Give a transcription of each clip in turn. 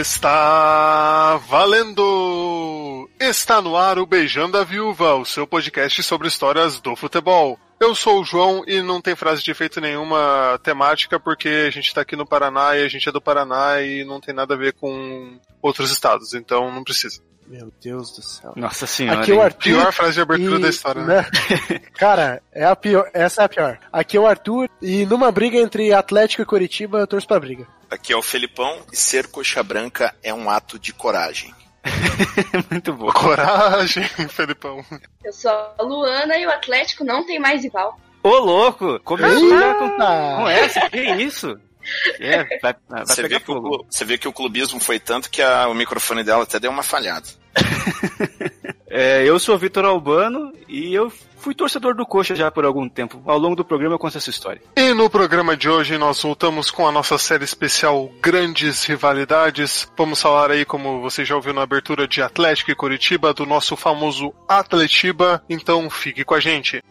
Está valendo! Está no ar o Beijando a Viúva, o seu podcast sobre histórias do futebol. Eu sou o João e não tem frase de efeito nenhuma temática porque a gente tá aqui no Paraná e a gente é do Paraná e não tem nada a ver com outros estados, então não precisa. Meu Deus do céu. Nossa senhora. Aqui é o? Arthur. Pior frase de abertura e- da história, né? né? Cara, é a pior, essa é a pior. Aqui é o Arthur e numa briga entre Atlético e Curitiba eu torço pra briga. Aqui é o Felipão e ser coxa branca é um ato de coragem. Muito bom. Coragem, Felipão. Eu sou a Luana e o Atlético não tem mais rival. Ô, louco! Começou já com, Eita! com essa? Que isso? É, vai, vai Você vê, que o, você vê que o clubismo foi tanto que a- o microfone dela até deu uma falhada. É, eu sou Vitor Albano e eu fui torcedor do Coxa já por algum tempo. Ao longo do programa eu conto essa história. E no programa de hoje nós voltamos com a nossa série especial Grandes Rivalidades. Vamos falar aí, como você já ouviu na abertura de Atlético e Curitiba, do nosso famoso Atletiba. Então fique com a gente.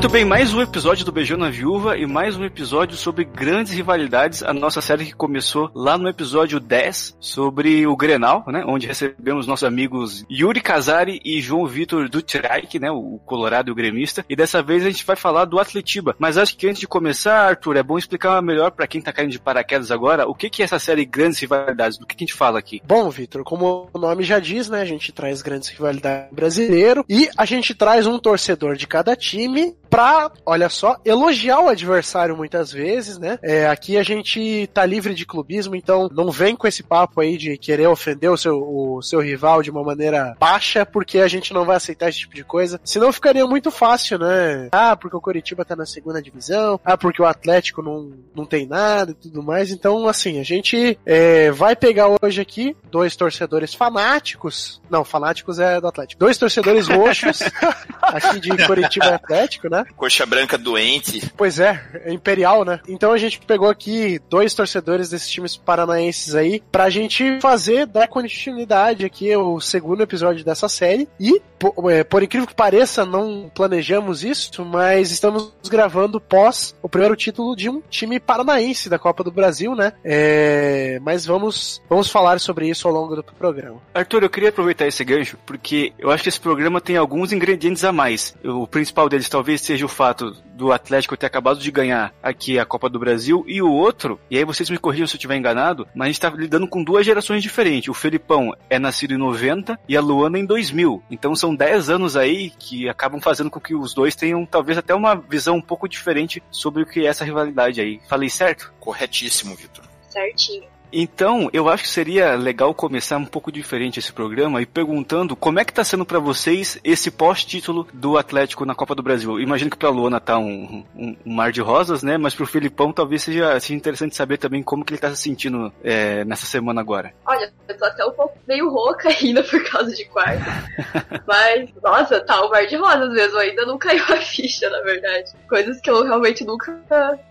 Muito bem, mais um episódio do Beijão na Viúva e mais um episódio sobre grandes rivalidades, a nossa série que começou lá no episódio 10 sobre o Grenal, né, onde recebemos nossos amigos Yuri Casari e João Vitor Dutreich, né, o colorado e o gremista, e dessa vez a gente vai falar do Atletiba. Mas acho que antes de começar, Arthur, é bom explicar melhor pra quem tá caindo de paraquedas agora, o que que é essa série Grandes Rivalidades, do que que a gente fala aqui? Bom, Vitor, como o nome já diz, né, a gente traz grandes rivalidades brasileiro e a gente traz um torcedor de cada time pra, olha só, elogiar o adversário muitas vezes, né? É, aqui a gente tá livre de clubismo, então não vem com esse papo aí de querer ofender o seu, o seu rival de uma maneira baixa, porque a gente não vai aceitar esse tipo de coisa. Senão ficaria muito fácil, né? Ah, porque o Coritiba tá na segunda divisão, ah, porque o Atlético não, não tem nada e tudo mais. Então, assim, a gente é, vai pegar hoje aqui dois torcedores fanáticos. Não, fanáticos é do Atlético. Dois torcedores roxos, aqui de Coritiba Atlético, né? Coxa branca doente. Pois é, é imperial, né? Então a gente pegou aqui dois torcedores desses times paranaenses aí pra gente fazer, dar continuidade aqui o segundo episódio dessa série. E, po- é, por incrível que pareça, não planejamos isso, mas estamos gravando pós o primeiro título de um time paranaense da Copa do Brasil, né? É, mas vamos, vamos falar sobre isso ao longo do programa. Arthur, eu queria aproveitar esse gancho, porque eu acho que esse programa tem alguns ingredientes a mais. O principal deles talvez seja o fato do Atlético ter acabado de ganhar aqui a Copa do Brasil, e o outro, e aí vocês me corrijam se eu estiver enganado, mas a gente tá lidando com duas gerações diferentes. O Felipão é nascido em 90 e a Luana em 2000. Então são 10 anos aí que acabam fazendo com que os dois tenham talvez até uma visão um pouco diferente sobre o que é essa rivalidade aí. Falei certo? Corretíssimo, Vitor. Certinho. Então, eu acho que seria legal começar um pouco diferente esse programa e perguntando como é que tá sendo pra vocês esse pós-título do Atlético na Copa do Brasil. Imagino que pra Luana tá um, um- um mar de rosas, né? Mas pro Filipão talvez seja, seja interessante saber também como que ele tá se sentindo é, nessa semana agora. Olha, eu tô até um pouco meio rouca ainda por causa de quarto. Mas, nossa, tá o mar de rosas mesmo. Ainda não caiu a ficha, na verdade. Coisas que eu realmente nunca.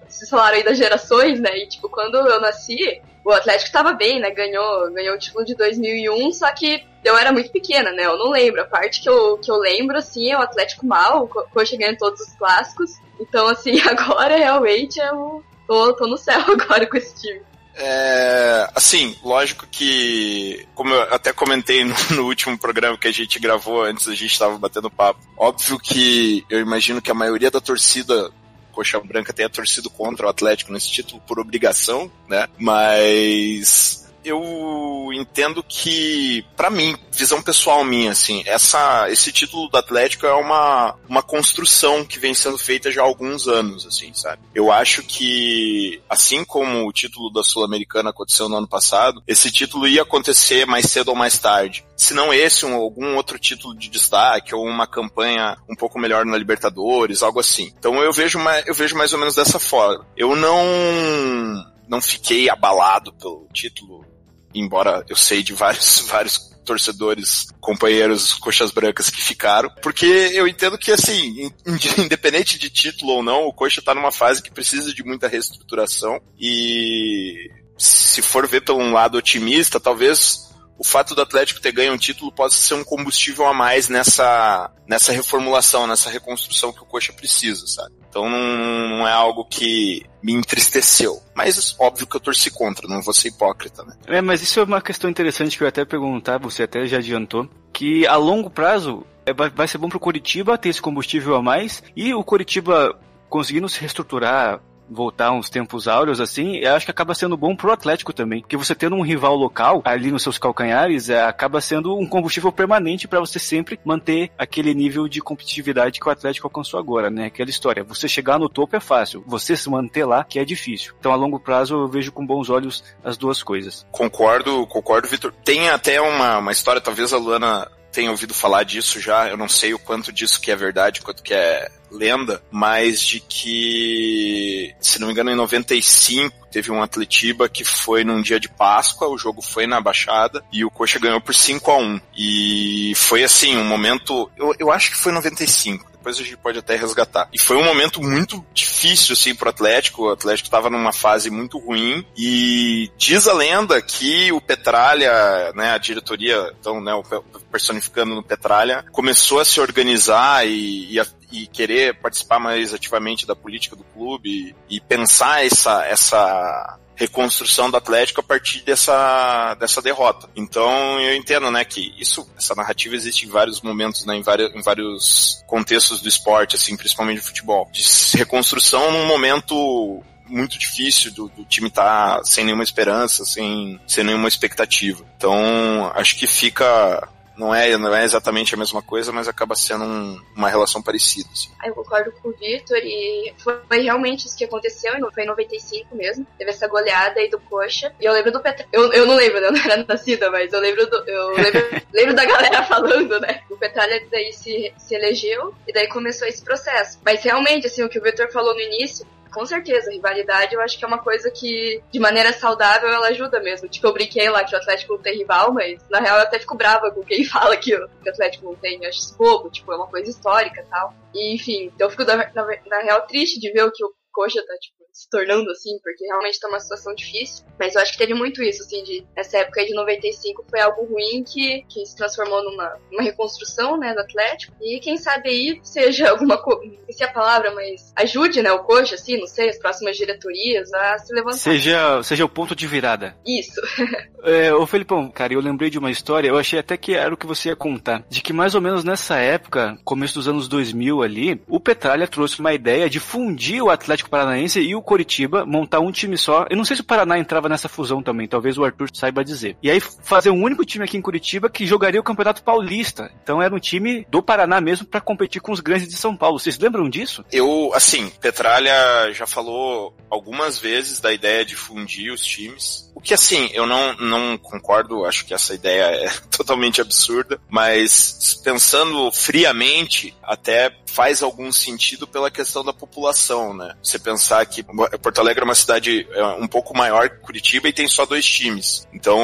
Vocês falaram aí das gerações, né? E, tipo, quando eu nasci, o Atlético tava bem, né? Ganhou, ganhou o título de 2001, só que eu era muito pequena, né? Eu não lembro. A parte que eu, que eu lembro, assim, é o Atlético mal, Coxa ganhando todos os clássicos. Então, assim, agora realmente eu tô, tô no céu agora com esse time. É, assim, lógico que, como eu até comentei no, no último programa que a gente gravou antes, a gente estava batendo papo. Óbvio que eu imagino que a maioria da torcida Coxa Branca tenha torcido contra o Atlético nesse título por obrigação, né? Mas eu entendo que, para mim, visão pessoal minha, assim, essa, esse título do Atlético é uma, uma construção que vem sendo feita já há alguns anos, assim, sabe? Eu acho que, assim como o título da Sul-Americana aconteceu no ano passado, esse título ia acontecer mais cedo ou mais tarde. Se não esse, um, algum outro título de destaque ou uma campanha um pouco melhor na Libertadores, algo assim. Então eu vejo, eu vejo mais ou menos dessa forma. Eu não não fiquei abalado pelo título, embora eu sei de vários, vários torcedores, companheiros, coxas brancas que ficaram, porque eu entendo que, assim, independente de título ou não, o Coxa tá numa fase que precisa de muita reestruturação e se for ver pelo um lado otimista, talvez o fato do Atlético ter ganho um título possa ser um combustível a mais nessa, nessa reformulação, nessa reconstrução que o Coxa precisa, sabe? Então não, não, é algo que me entristeceu. Mas óbvio que eu torci contra, não vou ser hipócrita, né? É, mas isso é uma questão interessante que eu até perguntar, você até já adiantou, que a longo prazo é, vai ser bom pro Curitiba ter esse combustível a mais e o Curitiba conseguindo se reestruturar, voltar uns tempos áureos assim, eu acho que acaba sendo bom pro Atlético também. Porque você tendo um rival local ali nos seus calcanhares, é, acaba sendo um combustível permanente para você sempre manter aquele nível de competitividade que o Atlético alcançou agora, né? Aquela história. Você chegar no topo é fácil, você se manter lá que é difícil. Então a longo prazo eu vejo com bons olhos as duas coisas. Concordo, concordo, Vitor. Tem até uma, uma história, talvez a Luana tenha ouvido falar disso já, eu não sei o quanto disso que é verdade, quanto que é lenda, mas de que, se não me engano, em 95 teve um Atletiba que foi num dia de Páscoa, o jogo foi na Baixada e o Coxa ganhou por 5 a 1 E foi assim, um momento, eu, eu acho que foi 95 depois a gente pode até resgatar. E foi um momento muito difícil, assim, pro Atlético. O Atlético estava numa fase muito ruim e diz a lenda que o Petralha, né, a diretoria, então, né, personificando no Petralha, começou a se organizar e, e a e querer participar mais ativamente da política do clube e pensar essa, essa reconstrução do Atlético a partir dessa, dessa derrota. Então eu entendo, né, que isso, essa narrativa existe em vários momentos, né, em vários, em vários contextos do esporte, assim, principalmente do futebol. De reconstrução num momento muito difícil do, do time estar tá sem nenhuma esperança, sem, sem nenhuma expectativa. Então, acho que fica não é, não é exatamente a mesma coisa, mas acaba sendo um, uma relação parecida. Assim. Eu concordo com o Victor e foi, realmente isso que aconteceu, foi em 95 mesmo. Teve essa goleada aí do Coxa. E eu lembro do Petralha. Eu, eu não lembro, né? eu não era nascida, mas eu lembro do, eu lembro, lembro da galera falando, né? O Petralha daí se, se elegeu e daí começou esse processo. Mas realmente, assim, o que o Victor falou no início, com certeza, rivalidade eu acho que é uma coisa que, de maneira saudável, ela ajuda mesmo. Tipo, eu brinquei lá que o Atlético não tem rival, mas na real eu até fico brava com quem fala que o, Atlético não tem. Eu acho isso bobo, tipo, é uma coisa histórica tal. E, enfim, eu fico na, na, na real triste de ver o que o Coxa tá, tipo, se tornando assim, porque realmente tá uma situação difícil. Mas eu acho que teve muito isso, assim, de essa época de 95 foi algo ruim que, que se transformou numa uma reconstrução, né, do Atlético. E quem sabe aí seja alguma coisa, não sei se a palavra, mas ajude, né, o coxa, assim, não sei, as próximas diretorias a se levantar. Seja, seja o ponto de virada. Isso. é, ô Felipão, cara, eu lembrei de uma história, eu achei até que era o que você ia contar, de que mais ou menos nessa época, começo dos anos 2000 ali, o Petralha trouxe uma ideia de fundir o Atlético Paranaense e o Coritiba, montar um time só. Eu não sei se o Paraná entrava nessa fusão também, talvez o Arthur saiba dizer. E aí fazer um único time aqui em Curitiba que jogaria o Campeonato Paulista. Então era um time do Paraná mesmo para competir com os grandes de São Paulo. Vocês lembram disso? Eu, assim, Petralha já falou algumas vezes da ideia de fundir os times. O que, assim, eu não, não concordo, acho que essa ideia é totalmente absurda, mas pensando friamente, até faz algum sentido pela questão da população, né? Você pensar que Porto Alegre é uma cidade é, um pouco maior que Curitiba e tem só dois times. Então,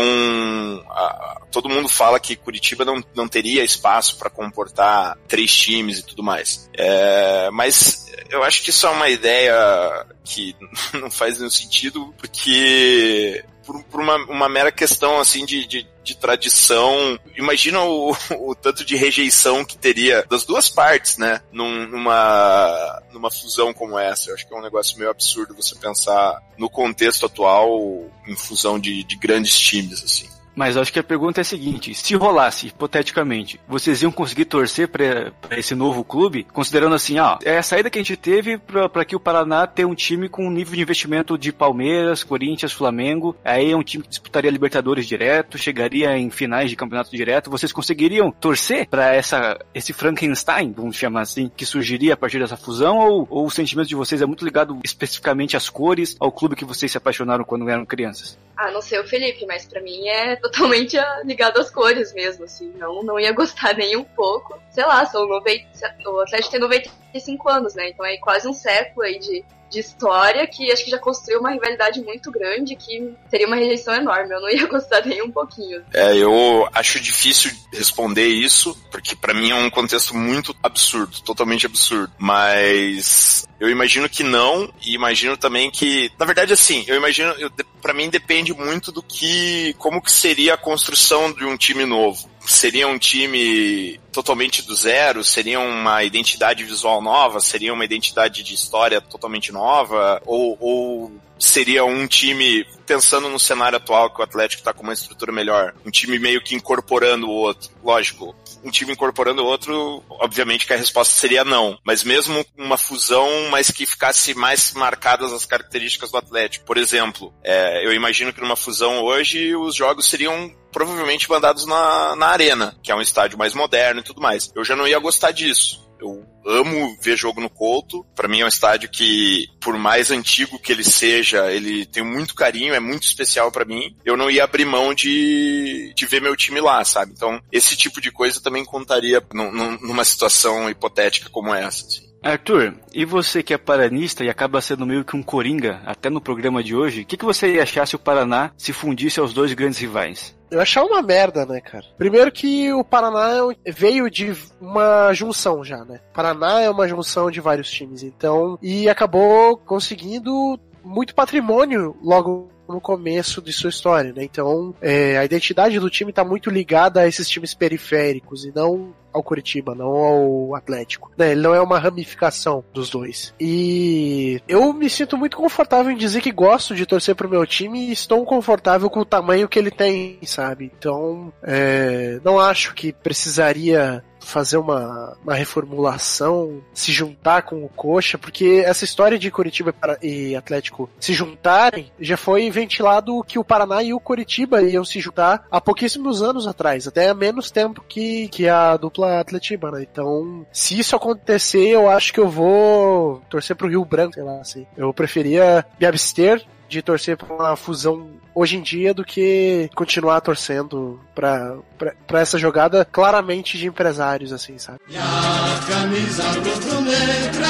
a, todo mundo fala que Curitiba não, não teria espaço para comportar três times e tudo mais. É, mas eu acho que isso é uma ideia que não faz nenhum sentido, porque por, por uma, uma, mera questão assim de, de, de tradição. Imagina o, o, tanto de rejeição que teria das duas partes, né? Num, numa, numa fusão como essa. Eu acho que é um negócio meio absurdo você pensar no contexto atual em fusão de, de grandes times, assim. Mas acho que a pergunta é a seguinte: se rolasse, hipoteticamente, vocês iam conseguir torcer para esse novo clube, considerando assim, ó, é a saída que a gente teve para que o Paraná tenha um time com um nível de investimento de Palmeiras, Corinthians, Flamengo, aí é um time que disputaria Libertadores direto, chegaria em finais de campeonato direto. Vocês conseguiriam torcer para essa esse Frankenstein, vamos chamar assim, que surgiria a partir dessa fusão ou, ou o sentimento de vocês é muito ligado especificamente às cores, ao clube que vocês se apaixonaram quando eram crianças? Ah, não sei o Felipe, mas para mim é totalmente ligado às cores mesmo, assim. Não, não ia gostar nem um pouco. Sei lá, são 90, o Atlético tem 95 anos, né? Então é quase um século aí de, de história que acho que já construiu uma rivalidade muito grande que teria uma rejeição enorme. Eu não ia gostar nem um pouquinho. É, eu acho difícil responder isso, porque para mim é um contexto muito absurdo, totalmente absurdo. Mas eu imagino que não, e imagino também que, na verdade, assim, eu imagino, eu, para mim depende muito do que, como que seria a construção de um time novo. Seria um time totalmente do zero? Seria uma identidade visual nova? Seria uma identidade de história totalmente nova? Ou, ou seria um time, pensando no cenário atual que o Atlético está com uma estrutura melhor, um time meio que incorporando o outro? Lógico, um time incorporando outro, obviamente que a resposta seria não. Mas mesmo uma fusão, mas que ficasse mais marcadas as características do Atlético. Por exemplo, é, eu imagino que numa fusão hoje os jogos seriam provavelmente mandados na, na arena, que é um estádio mais moderno e tudo mais. Eu já não ia gostar disso. Eu amo ver jogo no Couto. Para mim é um estádio que, por mais antigo que ele seja, ele tem muito carinho, é muito especial para mim. Eu não ia abrir mão de, de ver meu time lá, sabe? Então, esse tipo de coisa também contaria numa situação hipotética como essa. Assim. Arthur, e você que é paranista e acaba sendo meio que um coringa, até no programa de hoje, o que, que você ia achar se o Paraná se fundisse aos dois grandes rivais? Eu achar uma merda, né, cara? Primeiro que o Paraná veio de uma junção já, né? Paraná é uma junção de vários times, então. E acabou conseguindo muito patrimônio logo no começo de sua história, né? Então, é, a identidade do time está muito ligada a esses times periféricos e não ao Curitiba, não ao Atlético. Né? Ele não é uma ramificação dos dois. E eu me sinto muito confortável em dizer que gosto de torcer pro meu time e estou confortável com o tamanho que ele tem, sabe? Então, é, não acho que precisaria fazer uma, uma reformulação, se juntar com o Coxa, porque essa história de Curitiba e Atlético se juntarem já foi ventilado que o Paraná e o Curitiba iam se juntar há pouquíssimos anos atrás, até menos tempo que, que a dupla Atletiba, né? Então, se isso acontecer, eu acho que eu vou torcer pro Rio Branco, sei lá, assim. Eu preferia me abster de torcer pra uma fusão hoje em dia do que continuar torcendo pra, pra, pra essa jogada claramente de empresários, assim, sabe? E a camisa rubro-negra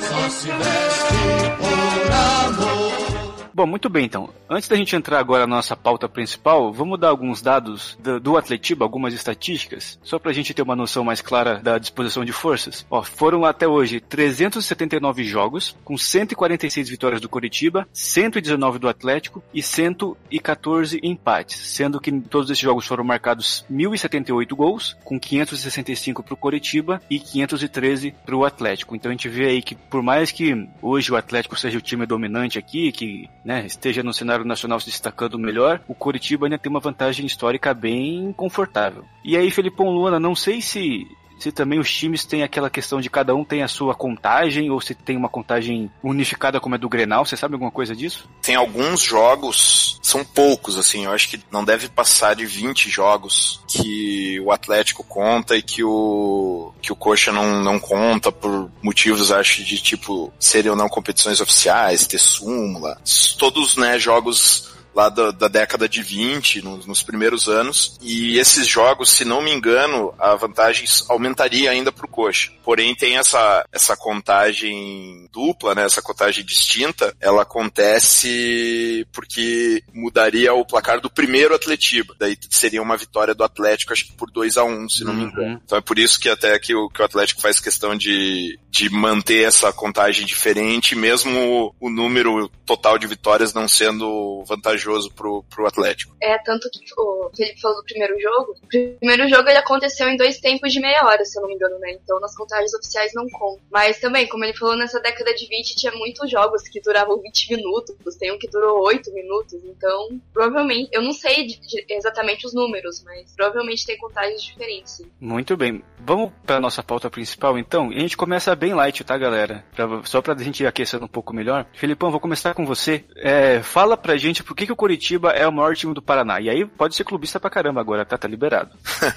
só se veste por amor. Bom, muito bem então. Antes da gente entrar agora na nossa pauta principal, vamos dar alguns dados do, do Atletiba, algumas estatísticas, só pra gente ter uma noção mais clara da disposição de forças. Ó, foram até hoje 379 jogos, com 146 vitórias do Coritiba, 119 do Atlético e 114 empates, sendo que todos esses jogos foram marcados 1.078 gols, com 565 pro Coritiba e 513 pro Atlético. Então a gente vê aí que por mais que hoje o Atlético seja o time dominante aqui, que né, esteja no cenário nacional se destacando melhor, o Curitiba ainda tem uma vantagem histórica bem confortável. E aí, Felipão Luana, não sei se se também os times têm aquela questão de cada um tem a sua contagem, ou se tem uma contagem unificada como é do Grenal, você sabe alguma coisa disso? Tem alguns jogos, são poucos, assim, eu acho que não deve passar de 20 jogos que o Atlético conta e que o, que o Coxa não, não conta por motivos, acho, de tipo, serem ou não competições oficiais, ter súmula. Todos, né, jogos lá da, da década de 20, nos, nos, primeiros anos, e esses jogos, se não me engano, a vantagem aumentaria ainda para o Coxa. Porém, tem essa, essa contagem dupla, né, essa contagem distinta, ela acontece porque mudaria o placar do primeiro Atletiba, daí seria uma vitória do Atlético, acho que por 2 a 1 um, se não me engano. Uhum. Então é por isso que até que o, que o Atlético faz questão de, de manter essa contagem diferente, mesmo o, o número total de vitórias não sendo vantajoso vantajoso pro, pro Atlético. É, tanto que o Felipe falou do primeiro jogo. O primeiro jogo ele aconteceu em dois tempos de meia hora, se eu não me engano, né? Então nas contagens oficiais não contam. Mas também, como ele falou, nessa década de 20 tinha muitos jogos que duravam 20 minutos, tem um que durou 8 minutos. Então, provavelmente, eu não sei de, de, exatamente os números, mas provavelmente tem contagens diferentes. Sim. Muito bem. Vamos para nossa pauta principal, então. E a gente começa bem light, tá, galera? Pra, só pra gente ir aquecendo um pouco melhor. Felipão, vou começar com você. É, fala pra gente por que, que o Curitiba é o maior time do Paraná. E aí pode ser clubista pra caramba agora, tá? Tá liberado.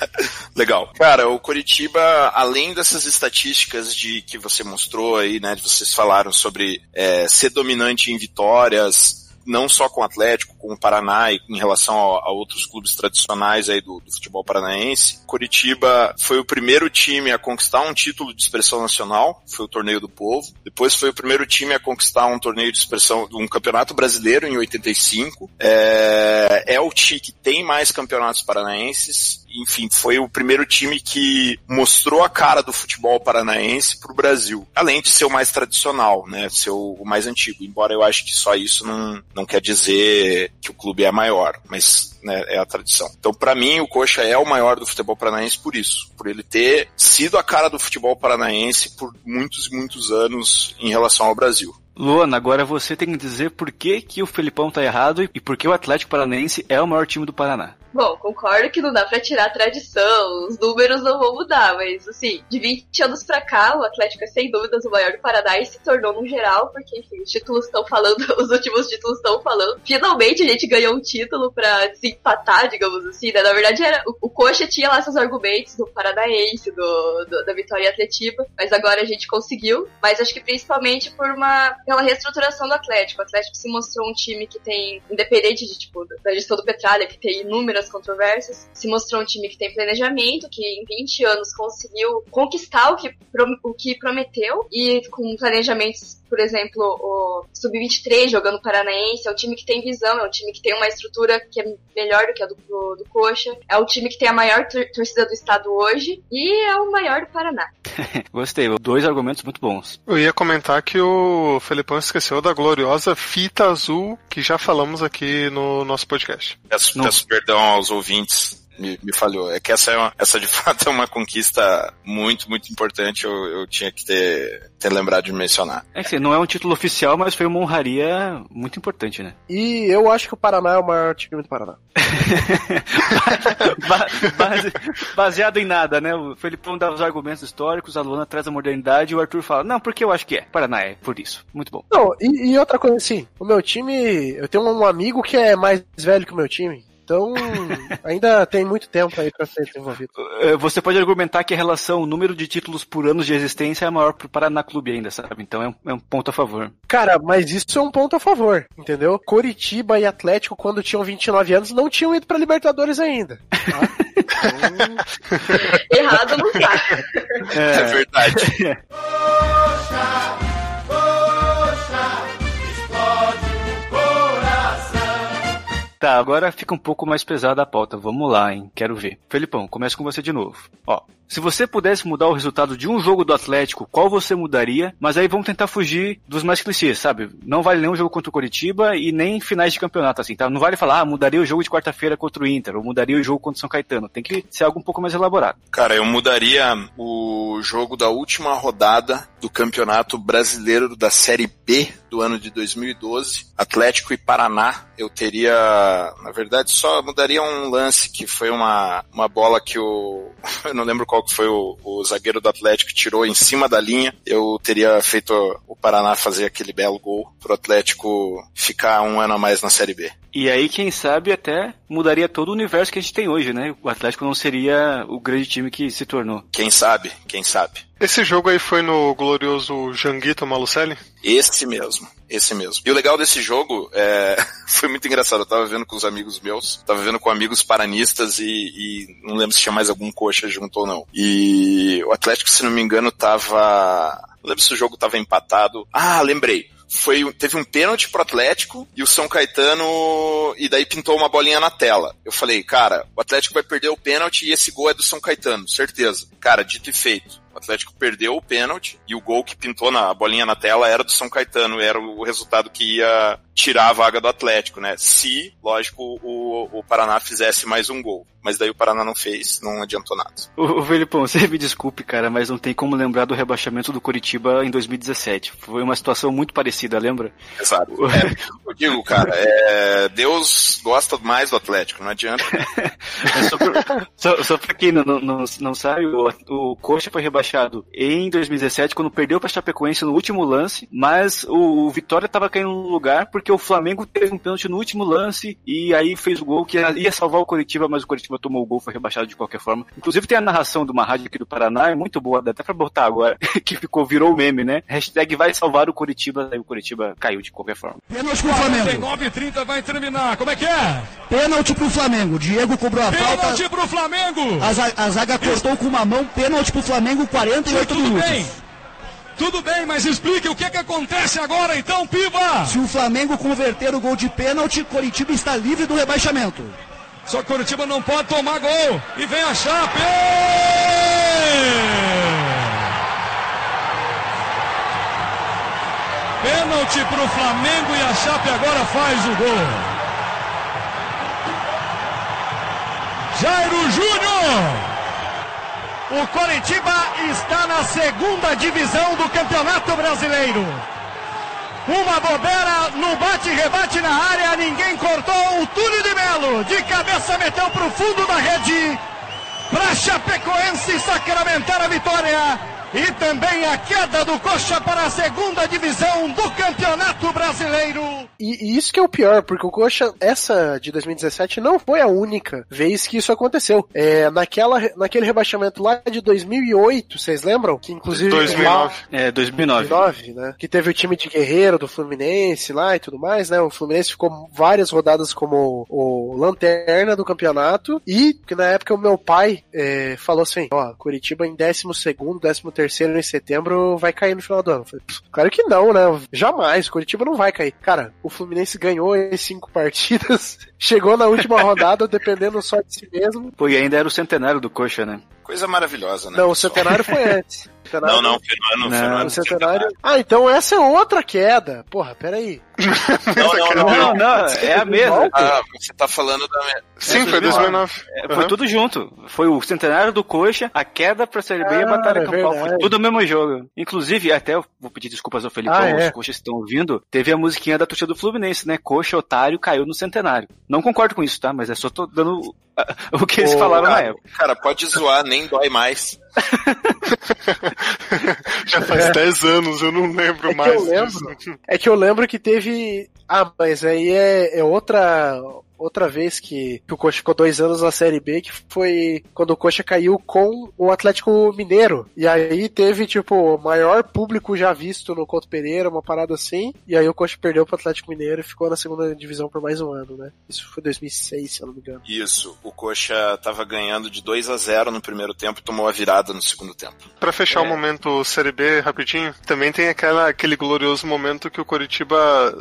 Legal. Cara, o Curitiba, além dessas estatísticas de que você mostrou aí, né? Vocês falaram sobre é, ser dominante em vitórias, não só com o Atlético, com o Paraná e em relação a, a outros clubes tradicionais aí do, do, futebol paranaense. Curitiba foi o primeiro time a conquistar um título de expressão nacional, foi o Torneio do Povo. Depois foi o primeiro time a conquistar um torneio de expressão, um campeonato brasileiro em 85. É, é o time que tem mais campeonatos paranaenses enfim, foi o primeiro time que mostrou a cara do futebol paranaense para o Brasil. Além de ser o mais tradicional, né? Ser o mais antigo. Embora eu acho que só isso não, não quer dizer que o clube é maior, mas né, é a tradição. Então, para mim, o Coxa é o maior do futebol paranaense por isso, por ele ter sido a cara do futebol paranaense por muitos e muitos anos em relação ao Brasil. Luana, agora você tem que dizer por que, que o Felipão tá errado e por que o Atlético Paranaense é o maior time do Paraná. Bom, concordo que não dá pra tirar a tradição, os números não vão mudar, mas assim, de 20 anos pra cá, o Atlético é sem dúvidas o maior do Paraná e se tornou no geral, porque enfim, os títulos estão falando, os últimos títulos estão falando. Finalmente a gente ganhou um título pra desempatar, digamos assim, né? Na verdade, era, o, o Coxa tinha lá seus argumentos do Paranaense, do, do, da vitória atletiva, mas agora a gente conseguiu. Mas acho que principalmente por uma. pela reestruturação do Atlético. O Atlético se mostrou um time que tem, independente de, tipo, da gestão do Petralha, que tem inúmeras várias controvérsias. Se mostrou um time que tem planejamento, que em 20 anos conseguiu conquistar o que, o que prometeu e com planejamentos por exemplo, o Sub-23 jogando Paranaense, é um time que tem visão, é um time que tem uma estrutura que é melhor do que a do, do, do Coxa, é o time que tem a maior tor torcida do estado hoje e é o maior do Paraná. Gostei, dois argumentos muito bons. Eu ia comentar que o Felipão esqueceu da gloriosa fita azul que já falamos aqui no nosso podcast. Peço, peço perdão aos ouvintes me, me, falhou. É que essa, é uma, essa de fato é uma conquista muito, muito importante. Eu, eu tinha que ter, ter lembrado de mencionar. É que não é um título oficial, mas foi uma honraria muito importante, né? E eu acho que o Paraná é o maior time do Paraná. base, baseado em nada, né? O Felipão dá os argumentos históricos, a Luana traz a modernidade e o Arthur fala, não, porque eu acho que é. Paraná é, por isso. Muito bom. Não, e, e outra coisa assim, o meu time, eu tenho um amigo que é mais velho que o meu time. Então, ainda tem muito tempo aí pra ser desenvolvido. É, você pode argumentar que a relação, o número de títulos por anos de existência é maior pro Paraná Clube ainda, sabe? Então é um, é um ponto a favor. Cara, mas isso é um ponto a favor, entendeu? Coritiba e Atlético, quando tinham 29 anos, não tinham ido pra Libertadores ainda. Tá? Então... Errado não tá. É, é verdade. Tá, agora fica um pouco mais pesada a pauta. Vamos lá, hein? Quero ver. Felipão, começa com você de novo. Ó, se você pudesse mudar o resultado de um jogo do Atlético, qual você mudaria? Mas aí vamos tentar fugir dos mais clichês, sabe? Não vale nenhum jogo contra o Coritiba e nem finais de campeonato, assim, tá? Não vale falar, ah, mudaria o jogo de quarta-feira contra o Inter, ou mudaria o jogo contra o São Caetano. Tem que ser algo um pouco mais elaborado. Cara, eu mudaria o jogo da última rodada do Campeonato Brasileiro da Série B do ano de 2012, Atlético e Paraná. Eu teria, na verdade, só mudaria um lance que foi uma, uma bola que o. Eu não lembro qual qual que foi o, o zagueiro do Atlético que tirou em cima da linha, eu teria feito o Paraná fazer aquele belo gol pro Atlético ficar um ano a mais na Série B. E aí, quem sabe, até mudaria todo o universo que a gente tem hoje, né? O Atlético não seria o grande time que se tornou. Quem sabe, quem sabe. Esse jogo aí foi no glorioso Janguito Malucelli? Esse mesmo, esse mesmo. E o legal desse jogo é... foi muito engraçado. Eu tava vendo com os amigos meus, tava vendo com amigos paranistas e, e não lembro se tinha mais algum coxa junto ou não. E o Atlético, se não me engano, tava. Não lembro se o jogo tava empatado. Ah, lembrei foi teve um pênalti pro Atlético e o São Caetano e daí pintou uma bolinha na tela. Eu falei, cara, o Atlético vai perder o pênalti e esse gol é do São Caetano, certeza. Cara, dito e feito. O Atlético perdeu o pênalti e o gol que pintou na bolinha na tela era do São Caetano, era o resultado que ia tirar a vaga do Atlético, né? Se, lógico, o, o Paraná fizesse mais um gol. Mas daí o Paraná não fez, não adiantou nada. O, o Felipão, você me desculpe, cara, mas não tem como lembrar do rebaixamento do Curitiba em 2017. Foi uma situação muito parecida, lembra? Exato. É, eu digo, cara, é, Deus gosta mais do Atlético, não adianta. só, pra, só, só pra quem não, não, não sabe, o, o Coxa foi rebaixado em 2017 quando perdeu pra Chapecoense no último lance, mas o, o Vitória tava caindo no lugar porque o Flamengo teve um pênalti no último lance e aí fez o gol que ia salvar o Curitiba, mas o Curitiba tomou o gol, foi rebaixado de qualquer forma. Inclusive tem a narração de uma rádio aqui do Paraná, é muito boa, dá até pra botar agora, que ficou, virou meme, né? Hashtag vai salvar o Curitiba, aí o Curitiba caiu de qualquer forma. Pênalti pro Flamengo. 9 30 vai terminar. Como é que é? Pênalti pro Flamengo. Diego cobrou a falta. Pênalti pro Flamengo. A, za- a zaga cortou com uma mão. Pênalti pro Flamengo, 48 Tudo minutos. bem. Tudo bem, mas explique o que que acontece agora então, Piva. Se o Flamengo converter o gol de pênalti, Coritiba está livre do rebaixamento. Só que Curitiba não pode tomar gol. E vem a Chape. Pênalti pro Flamengo e a Chape agora faz o gol. Jairo Júnior. O Coritiba está na segunda divisão do Campeonato Brasileiro. Uma bobeira no bate-rebate na área, ninguém cortou. O Túlio de Melo, de cabeça, meteu para o fundo da rede. Para Chapecoense sacramentar a vitória. E também a queda do Coxa para a segunda divisão do Campeonato Brasileiro. E, e isso que é o pior, porque o Coxa, essa de 2017, não foi a única vez que isso aconteceu. É, naquela, naquele rebaixamento lá de 2008, vocês lembram? Que inclusive. 2009. É, 2009. 2009, né? Que teve o time de Guerreiro do Fluminense lá e tudo mais, né? O Fluminense ficou várias rodadas como o lanterna do campeonato e que na época o meu pai é, falou assim, ó, Curitiba em 12 segundo, 13 terceiro em setembro vai cair no final do ano. Falei, "Pff, claro que não, né? Jamais, Curitiba não vai cair. Cara, o Fluminense ganhou as cinco partidas, chegou na última rodada dependendo só de si mesmo. Pô, e ainda era o centenário do Coxa, né? Coisa maravilhosa, né? Não, o centenário foi antes. Centenário- Não, não, foi no ano, foi no Não, O centenário. Ah, então essa é outra queda. Porra, peraí. Não, não, não. Não, não, é a mesma. Ah, você tá falando da. Sim, foi 2009. É, Foi tudo junto. Foi o centenário do Coxa, a queda pra Série B e a Ah, batalha é campal. Foi tudo o mesmo jogo. Inclusive, até eu vou pedir desculpas ao Felipão, Ah, é. os coxas estão ouvindo. Teve a musiquinha da torcida do Fluminense, né? Coxa, otário, caiu no centenário. Não concordo com isso, tá? Mas é só tô dando o que eles Ô, falaram na Cara, época. cara, pode zoar, nem dói mais. Já faz 10 anos, eu não lembro É que mais eu lembro. disso. É que eu lembro que teve. Ah, mas aí é, é outra. Outra vez que, que o Coxa ficou dois anos na Série B, que foi quando o Coxa caiu com o Atlético Mineiro. E aí teve, tipo, o maior público já visto no Couto Pereira, uma parada assim. E aí o Coxa perdeu pro Atlético Mineiro e ficou na segunda divisão por mais um ano, né? Isso foi 2006, se eu não me engano. Isso, o Coxa tava ganhando de 2 a 0 no primeiro tempo e tomou a virada no segundo tempo. Pra fechar É. o momento Série B rapidinho, também tem aquela, aquele glorioso momento que o Coritiba,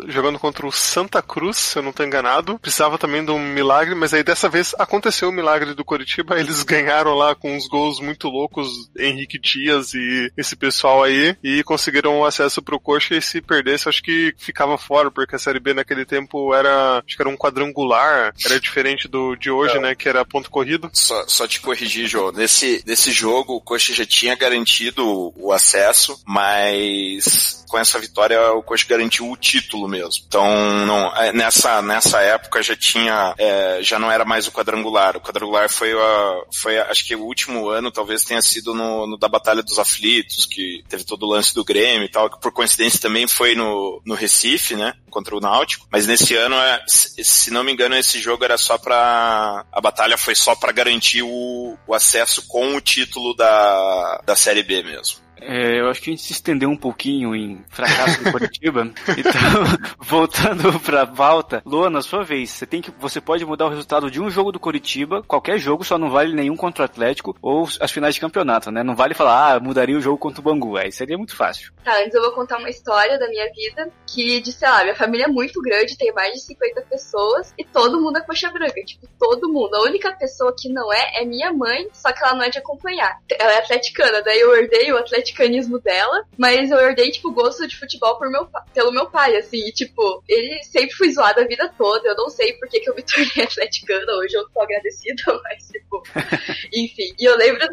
jogando contra o Santa Cruz, se eu não tô enganado, precisava também de um milagre, mas aí dessa vez aconteceu o milagre do Coritiba, eles ganharam lá com uns gols muito loucos, Henrique Dias e esse pessoal aí, e conseguiram o acesso pro Coxa e se perdesse, acho que ficava fora, porque a Série B naquele tempo era, acho que era um quadrangular, era diferente do de hoje, né, que era ponto corrido. Só, só te corrigir, João. Nesse, nesse jogo, o Coxa já tinha garantido o acesso, mas com essa vitória o Coxa garantiu o título mesmo. Então, não, é, nessa, nessa época já tinha, é, já não era mais o quadrangular. O quadrangular foi, a, foi a- acho que o último ano talvez tenha sido no, no da Batalha dos Aflitos, que teve todo o lance do Grêmio e tal, que por coincidência também foi no, no Recife, né? Contra o Náutico. Mas nesse ano, é, se, se não me engano, esse jogo era só pra. A batalha foi só pra garantir o, o acesso com o título da, da Série B mesmo. É, eu acho que a gente se estendeu um pouquinho em fracasso do Curitiba. então, voltando pra volta, Lua, na sua vez, você tem que, você pode mudar o resultado de um jogo do Curitiba, qualquer jogo, só não vale nenhum contra o Atlético ou as finais de campeonato, né? Não vale falar, ah, mudaria o jogo contra o Bangu. Aí seria muito fácil. Tá, antes eu vou contar uma história da minha vida que, de, sei lá, minha família é muito grande, tem mais de 50 pessoas e todo mundo é coxa branca. Tipo, todo mundo. A única pessoa que não é é minha mãe, só que ela não é de acompanhar. Ela é atleticana, daí eu herdei o atleticanismo dela, mas eu herdei, tipo, o gosto de futebol por meu, pelo meu pai, assim. E, tipo, ele sempre foi zoado a vida toda. Eu não sei por que, que eu me tornei atleticana. Hoje eu tô agradecida, mas, tipo, enfim. E eu lembro,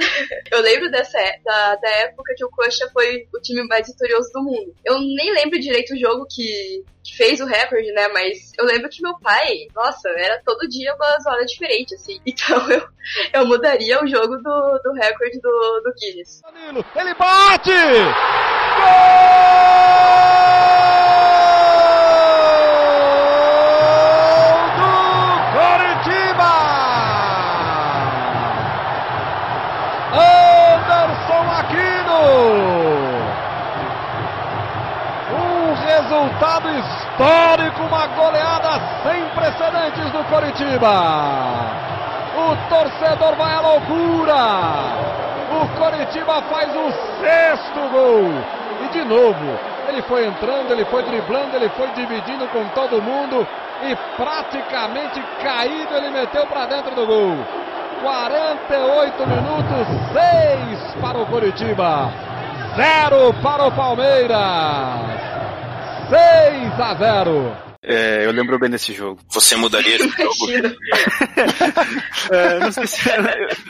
eu lembro dessa é- da, da época que o Coxa foi o time mais vitorioso do mundo. Eu nem lembro direito o jogo que, que fez o recorde, né? Mas eu lembro que meu pai, nossa, era todo dia umas horas diferentes, assim. Então eu, eu mudaria o jogo do, do recorde do, do Guinness. Danilo, ele bate! Gol do Coritiba! Anderson Aquino! Um resultado histórico, uma goleada sem precedentes do Coritiba! O torcedor vai à loucura! O Coritiba faz o sexto gol. E de novo, ele foi entrando, ele foi driblando, ele foi dividindo com todo mundo e praticamente caído ele meteu para dentro do gol. 48 minutos, 6 para o Coritiba, 0 para o Palmeiras. 6 a 0. É, eu lembro bem desse jogo. Você mudaria de jogo? É, não sei se-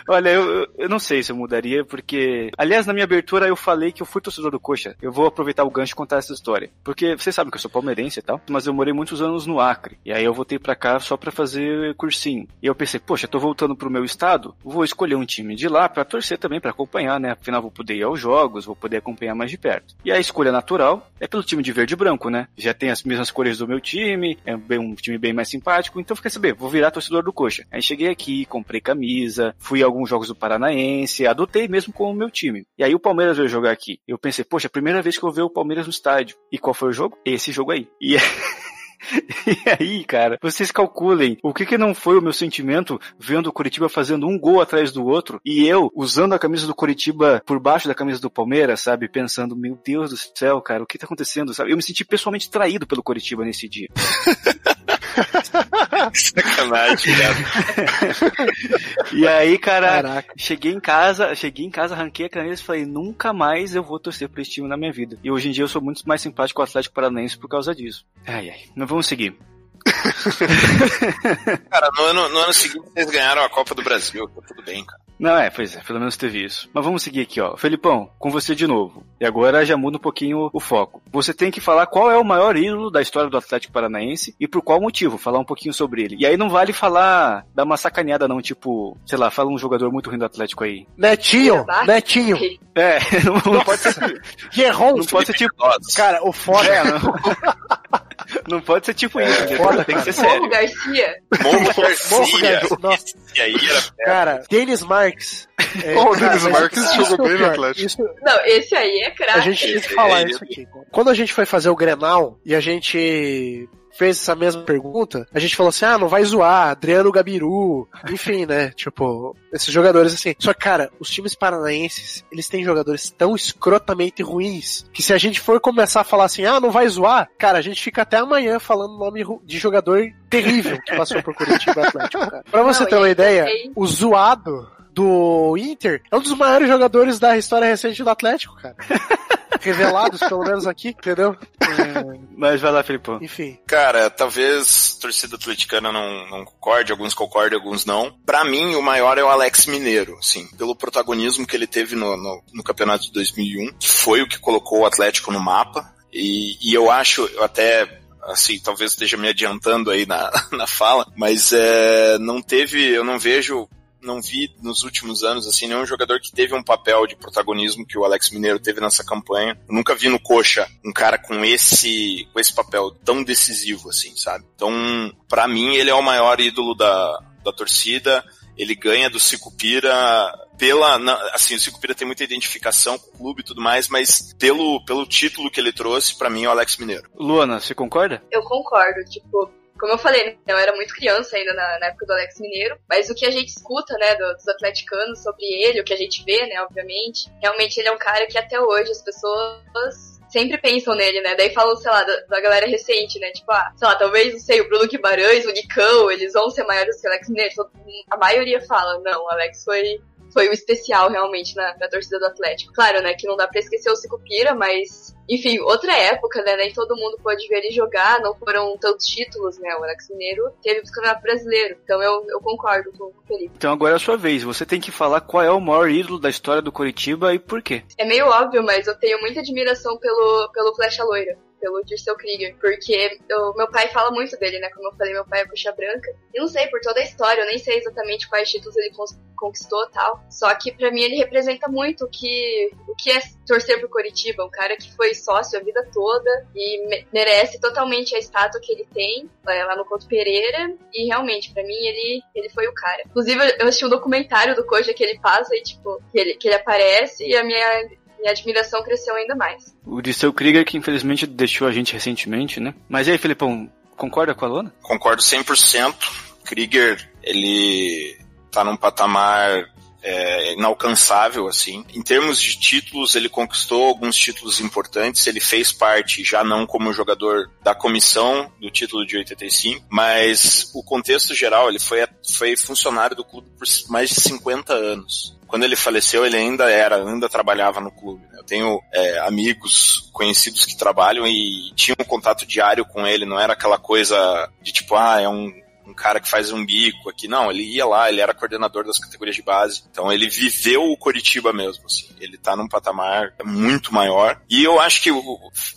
olha, eu, eu não sei se eu mudaria, porque. Aliás, na minha abertura eu falei que eu fui torcedor do Coxa. Eu vou aproveitar o gancho e contar essa história. Porque vocês sabem que eu sou palmeirense e tal, mas eu morei muitos anos no Acre. E aí eu voltei pra cá só pra fazer cursinho. E eu pensei, poxa, tô voltando pro meu estado, vou escolher um time de lá pra torcer também, pra acompanhar, né? Afinal, vou poder ir aos jogos, vou poder acompanhar mais de perto. E a escolha natural é pelo time de verde e branco, né? Já tem as mesmas cores do meu time, é bem- um time bem mais simpático, então fiquei saber, vou virar torcedor do Coxa. Aí cheguei aqui, comprei camisa, fui a alguns jogos do Paranaense, adotei mesmo como meu time. E aí o Palmeiras veio jogar aqui. Eu pensei, poxa, primeira vez que eu vejo o Palmeiras no estádio. E qual foi o jogo? Esse jogo aí. E E aí, cara, vocês calculem o que que não foi o meu sentimento vendo o Curitiba fazendo um gol atrás do outro e eu usando a camisa do Curitiba por baixo da camisa do Palmeiras, sabe? Pensando, meu Deus do céu, cara, o que tá acontecendo, sabe? Eu me senti pessoalmente traído pelo Curitiba nesse dia. Sacanagem, cara. E aí, cara, Caraca. cheguei em casa, cheguei em casa, arranquei a caneta e falei, nunca mais eu vou torcer pra esse time na minha vida. E hoje em dia eu sou muito mais simpático com o Atlético Paranaense por causa disso. Ai, ai, mas vamos seguir. Cara, no ano, no ano seguinte vocês ganharam a Copa do Brasil, tá tudo bem, cara. Não, é, pois é, pelo menos teve isso. Mas vamos seguir aqui, ó. Felipão, com você de novo. E agora já muda um pouquinho o foco. Você tem que falar qual é o maior ídolo da história do Atlético Paranaense e por qual motivo, falar um pouquinho sobre ele. E aí não vale falar, dar uma sacaneada não, tipo, sei lá, fala um jogador muito ruim do Atlético aí. Netinho. Netinho, É, não, não pode ser, Guerron. não pode ser tipo. Cara, o foda é, não, não pode ser tipo isso, né? foda, tem que ser Morro sério. Garcia. Morro Morro Garcia. Garcia, nossa. E aí era Cara, Denis Marques. É, Pô, o Denis Marques jogou é bem no. Atlético. Isso, Não, esse aí é a craque. gente tinha que falar aí, isso aqui. Quando a gente foi fazer o Grenal e a gente fez essa mesma pergunta, a gente falou assim, ah, não vai zoar, Adriano Gabiru, enfim, né, tipo, esses jogadores assim. Só que, cara, os times paranaenses, eles têm jogadores tão escrotamente ruins, que se a gente for começar a falar assim, ah, não vai zoar, cara, a gente fica até amanhã falando nome de jogador terrível que passou por Curitiba Atlético, cara. Pra você Não, ter uma ideia, o zoado do Inter é um dos maiores jogadores da história recente do Atlético, cara. Revelados, pelo menos aqui, entendeu? É, Mas vai lá, Felipão. enfim. Cara, talvez a torcida atleticana não, não concorde, alguns concordem, alguns não. Pra mim, o maior é o Alex Mineiro, sim, pelo protagonismo que ele teve no, no, no campeonato de 2001, que foi o que colocou o Atlético no mapa. E, e eu acho, eu até assim, talvez esteja me adiantando aí na, na fala, mas é, não teve, eu não vejo não vi nos últimos anos, assim, nenhum jogador que teve um papel de protagonismo que o Alex Mineiro teve nessa campanha. Eu nunca vi no Coxa um cara com esse, com esse papel tão decisivo, assim, sabe? Então, pra mim, ele é o maior ídolo da, da torcida. ele ganha do Sicupira pela, na- assim, o Sicupira tem muita identificação com o clube e tudo mais, mas pelo, pelo título que ele trouxe, pra mim é o Alex Mineiro. Luana, você concorda? Eu concordo, tipo, como eu falei, né, eu era muito criança ainda na, na época do Alex Mineiro, mas o que a gente escuta, né, do- dos atleticanos sobre ele, o que a gente vê, né, obviamente, realmente ele é um cara que até hoje as pessoas sempre pensam nele, né, daí falam, sei lá, da, da galera recente, né, tipo, ah, sei lá, talvez, não sei, o Bruno Guimarães, o Nicão, eles vão ser maiores que o Alex Mineiro, Todo- a maioria fala, não, o Alex foi foi o especial realmente na, na torcida do Atlético. Claro, né, que não dá pra esquecer o Sicupira, mas enfim, outra época, né, nem todo mundo pôde ver ele jogar, não foram tantos títulos, né, o Alex Mineiro teve o Campeonato Brasileiro, então eu, eu concordo com, com o Felipe. Então agora é a sua vez. Você tem que falar qual é o maior ídolo da história do Coritiba e por quê. É meio óbvio, mas eu tenho muita admiração pelo, pelo Flecha Loira, pelo Dirceu Krieger, porque eu- meu pai fala muito dele, né, como eu falei, meu pai é coxa branca, e não sei, por toda a história, eu nem sei exatamente quais títulos ele conquistou tal, só que pra mim ele representa muito o que, o que é torcer pro Coritiba, um cara que foi sócio a vida toda e me- merece totalmente a estátua que ele tem é, lá no Couto Pereira, e realmente, pra mim, ele, ele foi o cara. Inclusive, eu assisti um documentário do Coxa que ele passa e, tipo, que ele, que ele aparece e a minha, minha admiração cresceu ainda mais. O Dirceu Krieger, que infelizmente deixou a gente recentemente, né? Mas e aí, Felipão, concorda com a Luana? Concordo 100%. Krieger, ele tá num patamar é, inalcançável, assim. Em termos de títulos, ele conquistou alguns títulos importantes. Ele fez parte, já não como jogador da comissão do título de 85, mas o contexto geral, ele foi, foi funcionário do clube por mais de 50 anos. Quando ele faleceu, ele ainda era, ainda trabalhava no clube. né? Eu tenho é, amigos conhecidos que trabalham e tinham um contato diário com ele, não era aquela coisa de tipo, ah, é um um cara que faz um bico aqui. Não, ele ia lá, ele era coordenador das categorias de base. Então ele viveu o Coritiba mesmo, assim. Ele tá num patamar muito maior. E eu acho que,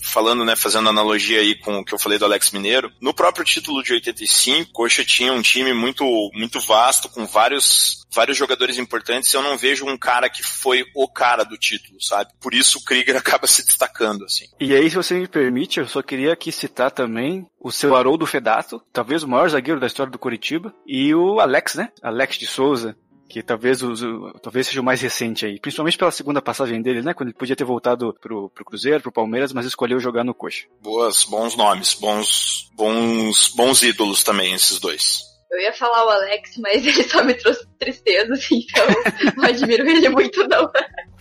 falando, né, fazendo analogia aí com o que eu falei do Alex Mineiro, no próprio título de 85, Coxa tinha um time muito, muito vasto, com vários, vários jogadores importantes. Eu não vejo um cara que foi o cara do título, sabe? Por isso o Krieger acaba se destacando, assim. E aí, se você me permite, eu só queria aqui citar também o seu Haroldo Fedato, talvez o maior zagueiro da história do Coritiba, e o Alex, né? Alex de Souza, que talvez, o, talvez seja o mais recente aí, principalmente pela segunda passagem dele, né? Quando ele podia ter voltado pro, pro Cruzeiro, pro Palmeiras, mas escolheu jogar no Coxa. Boas, bons nomes, bons, bons, bons ídolos também, esses dois. Eu ia falar o Alex, mas ele só me trouxe tristeza, assim, então não admiro ele muito, não.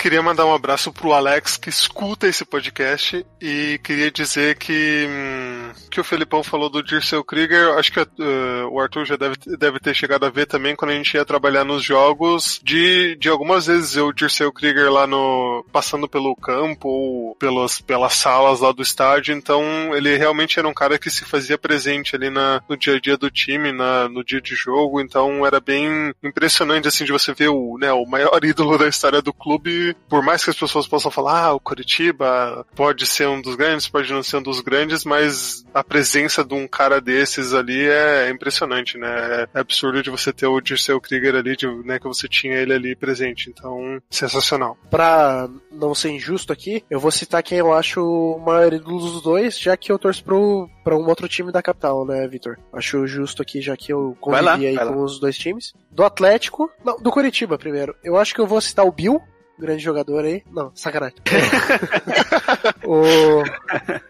Queria mandar um abraço pro Alex que escuta esse podcast e queria dizer que hum, que o Felipão falou do Dirceu Krieger, acho que uh, o Arthur já deve, deve ter chegado a ver também quando a gente ia trabalhar nos jogos, de, de algumas vezes eu, Dirceu Krieger lá no, passando pelo campo ou pelas, pelas salas lá do estádio, então ele realmente era um cara que se fazia presente ali na, no dia a dia do time, na, no dia de jogo, então era bem impressionante assim de você ver o, né, o maior ídolo da história do clube, por mais que as pessoas possam falar, ah, o Curitiba pode ser um dos grandes, pode não ser um dos grandes, mas a presença de um cara desses ali é impressionante, né? É absurdo de você ter o Dirceu Krieger ali, de, né, que você tinha ele ali presente, então sensacional. Pra não ser injusto aqui, eu vou citar quem eu acho o maior ídolo dos dois, já que eu torço pro, pra um outro time da capital, né, Vitor? Acho justo aqui, já que eu Vai lá, convivi aí com lá. os dois times. Do Atlético, não, do Curitiba primeiro. Eu acho que eu vou citar o Bill, grande jogador aí. Não, sacanagem. o,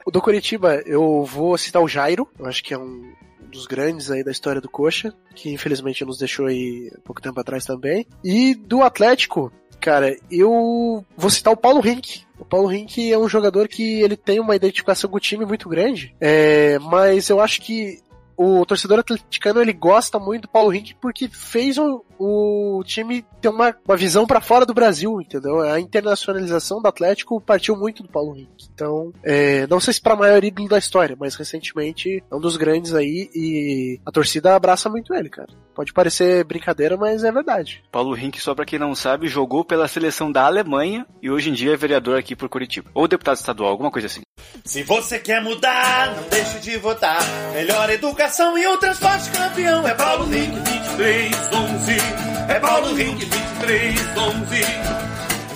o do Curitiba, eu vou citar o Jairo, eu acho que é um dos grandes aí da história do Coxa, que infelizmente nos deixou aí há pouco tempo atrás também. E do Atlético, cara, eu vou citar o Paulo Rink. O Paulo Rink é um jogador que ele tem uma identificação com o time muito grande, é, mas eu acho que o torcedor atleticano ele gosta muito do Paulo Rink porque fez o, o time ter uma, uma visão pra fora do Brasil, entendeu? A internacionalização do Atlético partiu muito do Paulo Rink. Então, é, não sei se pra maior ídolo da história, mas recentemente é um dos grandes aí e a torcida abraça muito ele, cara. Pode parecer brincadeira, mas é verdade. Paulo Rink, só pra quem não sabe, jogou pela seleção da Alemanha e hoje em dia é vereador aqui por Curitiba. Ou deputado estadual, alguma coisa assim. Se você quer mudar, não deixe de votar. Melhor educação e o transporte campeão é Paulo Rink 2311. É Paulo Rink 2311.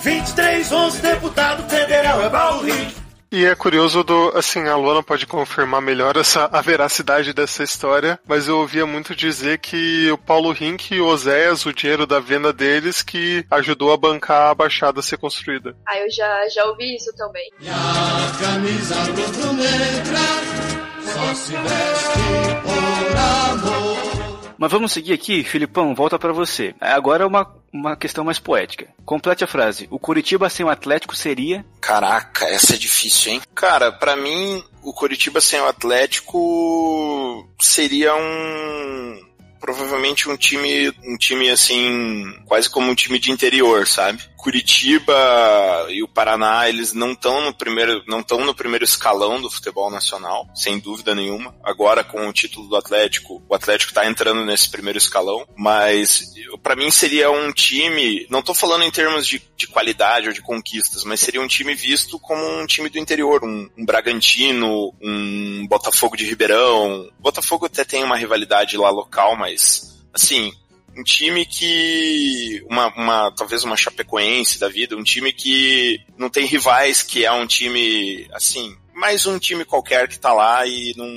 2311, deputado federal é Paulo Rink. E é curioso do, assim, a Luana pode confirmar melhor essa, a veracidade dessa história, mas eu ouvia muito dizer que o Paulo Rink e o Oséias, o dinheiro da venda deles, que ajudou a bancar a Baixada a ser construída. Ah, eu já, já ouvi isso também. E a camisa rubro-negra só se veste por amor. Mas vamos seguir aqui, Filipão, volta pra você. Agora é uma, uma questão mais poética. Complete a frase. O Curitiba sem o Atlético seria. Caraca, essa é difícil, hein? Cara, pra mim, o Curitiba sem o Atlético seria um provavelmente um time, um time assim, quase como um time de interior, sabe? Curitiba e o Paraná, eles não estão no primeiro, não estão no primeiro escalão do futebol nacional, sem dúvida nenhuma. Agora com o título do Atlético, o Atlético tá entrando nesse primeiro escalão, mas para mim seria um time, não tô falando em termos de, de qualidade ou de conquistas, mas seria um time visto como um time do interior, um, um Bragantino, um Botafogo de Ribeirão. Botafogo até tem uma rivalidade lá local, mas assim, um time que. Uma, uma, talvez uma Chapecoense da vida, um time que não tem rivais, que é um time, assim, mais um time qualquer que tá lá e não,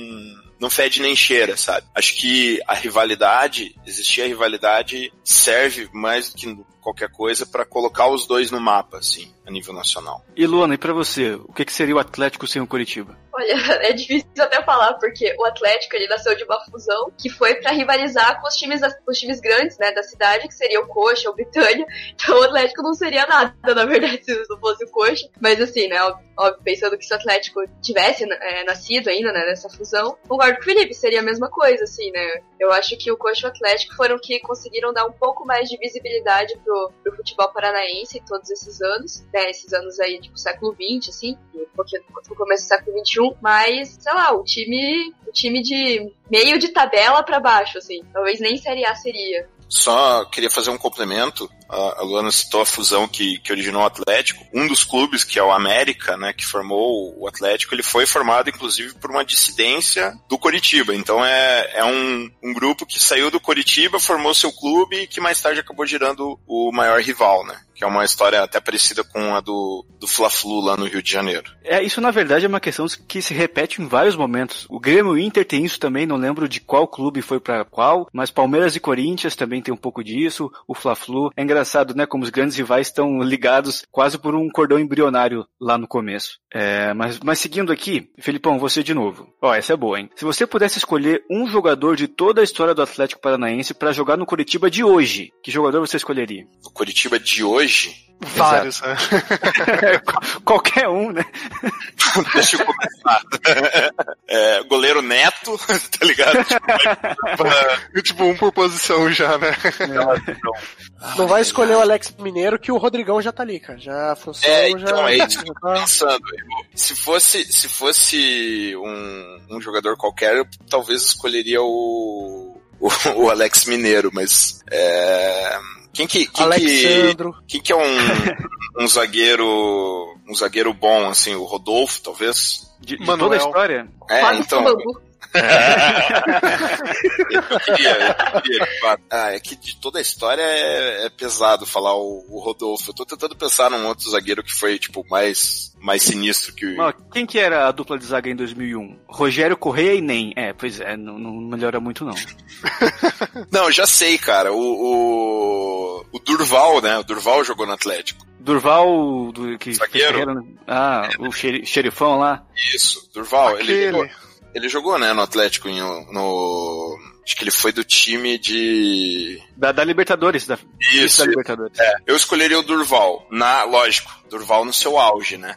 não fede nem cheira, sabe? Acho que a rivalidade, existir a rivalidade, serve mais do que qualquer coisa para colocar os dois no mapa, assim, a nível nacional. E Luana, e pra você, o que, que seria o Atlético sem o Curitiba? Olha, é difícil até falar, porque o Atlético ele nasceu de uma fusão que foi pra rivalizar com os times, com os times grandes né, da cidade, que seria o Coxa, o Britânia. Então o Atlético não seria nada, na verdade, se não fosse o Coxa. Mas assim, né, óbvio, pensando que se o Atlético tivesse é, nascido ainda né, nessa fusão, concordo com o Felipe, seria a mesma coisa, assim, né? Eu acho que o Coxa e o Atlético foram que conseguiram dar um pouco mais de visibilidade pro, pro futebol paranaense todos esses anos, né? Esses anos aí, tipo, século XX, assim, um pouquinho no começo do século XXI, mas, sei lá, o time, o time de meio de tabela para baixo, assim. Talvez nem Série A seria. Só queria fazer um complemento. A Luana citou a fusão que, que originou o Atlético. Um dos clubes, que é o América, né, que formou o Atlético, ele foi formado, inclusive, por uma dissidência do Coritiba. Então é, é um, um grupo que saiu do Coritiba, formou seu clube e que mais tarde acabou girando o maior rival, né? Que é uma história até parecida com a do, do Fla-Flu lá no Rio de Janeiro. É, isso na verdade é uma questão que se repete em vários momentos. O Grêmio e o Inter tem isso também, não lembro de qual clube foi para qual, mas Palmeiras e Corinthians também tem um pouco disso, o Fla-Flu. É né, como os grandes rivais estão ligados quase por um cordão embrionário lá no começo. É, mas, mas seguindo aqui, Felipão, você de novo. Ó, essa é boa, hein? Se você pudesse escolher um jogador de toda a história do Atlético Paranaense para jogar no Curitiba de hoje, que jogador você escolheria? O Curitiba de hoje? Vários, né? Qualquer um, né? Deixa eu começar. É, goleiro Neto, tá ligado? Tipo, tipo, um por posição já, né? Não vai escolher o Alex Mineiro que o Rodrigão já tá ali, cara. Já funcionou, É, já. então é isso que eu já tô tá- pensando. Se fosse, se fosse um, um jogador qualquer, eu talvez escolheria o, o, o Alex Mineiro, mas é, quem que, quem que, Alexandro. quem que é um, um zagueiro, um zagueiro bom, assim, o Rodolfo, talvez? De, de toda a história? É, Fábio então. Eu queria, eu queria, de fato. Ah, é que de toda a história é, é pesado falar o, o Rodolfo. Eu tô tentando pensar num outro zagueiro que foi, tipo, mais, mais sinistro que Ó, quem que era a dupla de zaga em 2001? Rogério Correia e Nem. É, pois é, não, não melhora muito não. Não, já sei, cara. O, o, o Durval, né? O Durval jogou no Atlético. Durval, do, que Zagueiro. carreira no- Ah, o xeri- xerifão lá. Isso, Durval. Ele Aquele. jogou, ele jogou, né, no Atlético, em, no... Acho que ele foi do time de... Da, da Libertadores, da, Isso, da Libertadores. é. Eu escolheria o Durval. Na, lógico, Durval no seu auge, né?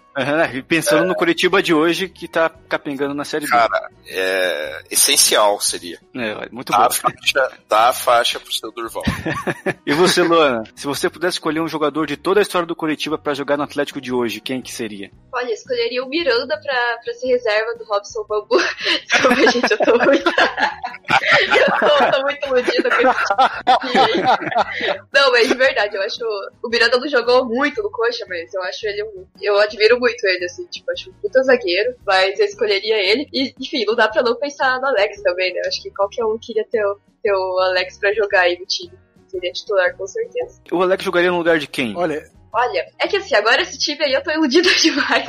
E pensando no Curitiba de hoje, que tá capengando na Série B. Cara, é essencial seria. É, muito Dá bom. a faixa, dá a faixa pro seu Durval. E você, Luana? se você pudesse escolher um jogador de toda a história do Curitiba pra jogar no Atlético de hoje, quem que seria? Olha, eu escolheria o Miranda pra, pra ser reserva do Robson Bambu. Desculpa, gente, eu tô muito. eu tô, muito iludida com esse. Não, mas de verdade, eu acho. O Miranda não jogou muito no Coxa, mas eu acho ele um. Eu admiro muito ele, assim, tipo, acho um puta zagueiro, mas eu escolheria ele. E, enfim, não dá pra não pensar no Alex também, né? Eu acho que qualquer um queria ter, o- ter o Alex pra jogar aí no time. Seria titular, com certeza. O Alex jogaria no lugar de quem? Olha, Olha, é que assim, agora esse time aí eu tô iludida demais.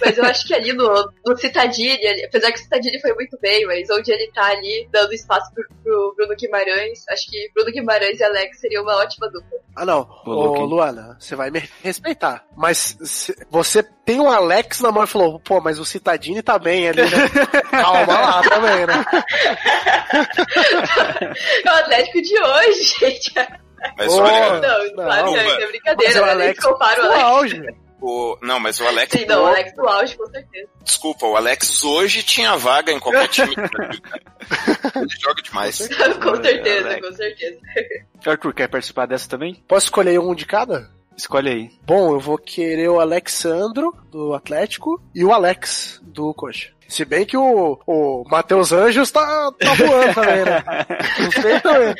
mas eu acho que ali no, no Citadini, ali- apesar que o Citadini foi muito bem, mas onde ele tá ali, dando espaço pro, pro Bruno Guimarães, acho que Bruno Guimarães e Alex seria uma ótima dupla. Ah, não. Ô? Luana, você vai me respeitar. Mas se- você tem o Alex na mão e falou, pô, mas o Citadini tá bem ali, né? Calma lá também, né? É o Atlético de hoje, gente. Mas Ô, olha, Não, não, claro que é, mas- é brincadeira, mas o né? Nem Alex compara o Alex. auge. o, não, mas o Alex. Sim, não, o Alex do auge, com certeza. Desculpa, o Alex hoje tinha vaga em qualquer time. Ele joga demais. com certeza, com certeza. Arthur, quer participar dessa também? Posso escolher um de cada? Escolhe aí. Bom, eu vou querer o Alexandro, do Atlético, e o Alex, do Coxa. Se bem que o, o Matheus Anjos tá, tá voando também, né? Não sei também.